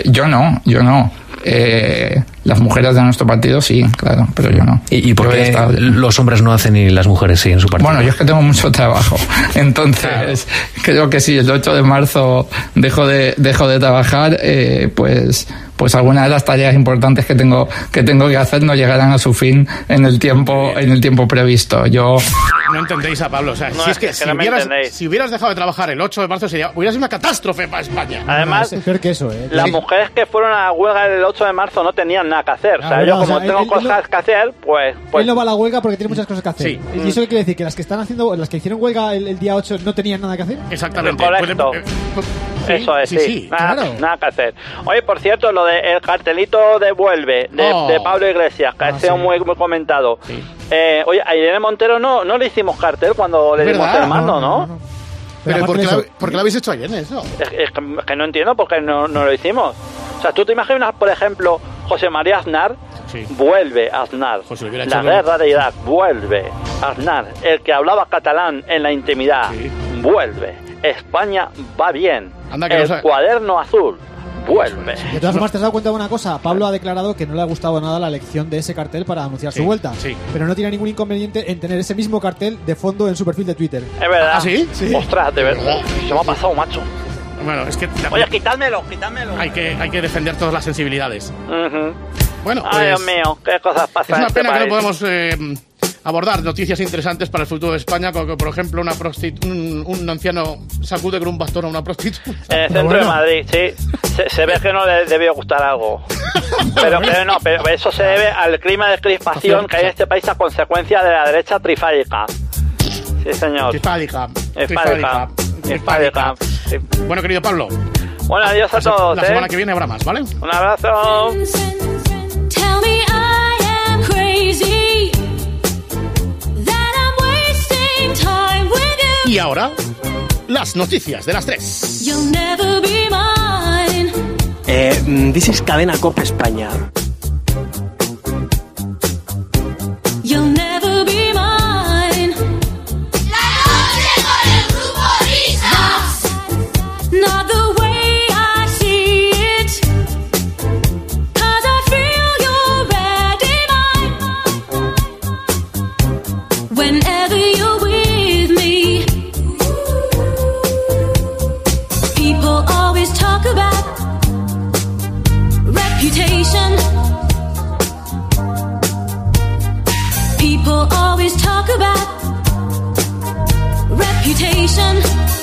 S29: Yo no, yo no. Eh, las mujeres de nuestro partido sí, claro, pero yo no.
S28: ¿Y, y por qué los hombres no hacen y las mujeres sí en su partido?
S29: Bueno, yo es que tengo mucho trabajo. Entonces, creo que si el 8 de marzo dejo de, dejo de trabajar, eh, pues, pues algunas de las tareas importantes que tengo, que tengo que hacer no llegarán a su fin en el tiempo, en el tiempo previsto. Yo,
S4: No entendéis a Pablo. O sea,
S25: No,
S4: si es
S25: es
S4: que,
S25: que
S4: si,
S25: no
S4: hubieras, si hubieras dejado de trabajar el 8 de marzo sería, hubiera sido una catástrofe para España.
S25: Además,
S24: Es peor que eso, ¿eh?
S25: Las mujeres que fueron a la huelga el 8 de marzo no tenían nada que hacer. O sea, yo
S24: no, o
S25: como
S24: sea,
S25: tengo
S24: él- él
S25: cosas que hacer, pues... pues
S24: Él no va a la huelga porque tiene muchas cosas que hacer.
S25: Sí.
S24: ¿Y eso qué quiere decir? ¿Que las que están haciendo, las que hicieron huelga el, el día 8 no tenían nada que hacer?
S4: Exactamente.
S25: Correcto. Eso es, sí. nada, nada que hacer. Oye, por cierto, lo del cartelito de Vuelve, de,
S4: Oh.
S25: de Pablo Iglesias, que
S4: Ah,
S25: ha sido
S4: sí.
S25: muy, muy comentado. Eh, oye, a Irene Montero no, no le hicimos cartel cuando le dimos el mando,
S4: No,
S25: ¿no?
S4: Pero ¿por qué,
S24: de
S4: la, por qué lo habéis hecho ayer eso?
S25: Es, es que, es que no entiendo por qué no, no lo hicimos. O sea, tú te imaginas, por ejemplo, José María Aznar, vuelve Aznar.
S4: hubiera
S25: La guerra de Irak, vuelve Aznar. El que hablaba catalán en la intimidad, vuelve. España va bien.
S4: Anda que
S25: El cuaderno azul, vuelve.
S24: De todas formas, ¿te has dado cuenta de una cosa? Pablo ha declarado que no le ha gustado nada la elección de ese cartel para anunciar
S25: Sí,
S24: su vuelta.
S25: sí.
S24: Pero no tiene ningún inconveniente en tener ese mismo cartel de fondo en su perfil de Twitter.
S25: Es verdad.
S4: ¿Ah, sí?
S25: Ostras, de verdad. Se me ha pasado, macho.
S4: Bueno, es que
S25: Oye, quitádmelo, quitádmelo.
S4: hay que, hay que defender todas las sensibilidades. Bueno,
S25: Ay,
S4: pues,
S25: Dios mío, qué cosas
S4: Es
S25: pasan en
S4: una
S25: este
S4: pena que no podemos eh, abordar noticias interesantes para el futuro de España, como que, por ejemplo, una un, un anciano sacude con un bastón a una prostituta.
S25: En el centro de Madrid, sí. Se, se ve que no le debió gustar algo. Pero, pero no, pero eso se debe al clima de crispación que hay en este país a consecuencia de la derecha trifálica. Sí, señor.
S4: Trifálica.
S25: Trifálica. Trifálica. Sí.
S4: Bueno, querido Pablo.
S25: Bueno, adiós a todos.
S4: La
S25: ¿eh?
S4: semana que viene habrá más, ¿vale?
S25: Un abrazo.
S4: Y ahora, las noticias de las tres.
S30: You'll never be mine.
S31: Eh, mm, this is Cadena Cope España.
S30: Always talk about reputation. People always talk about reputation.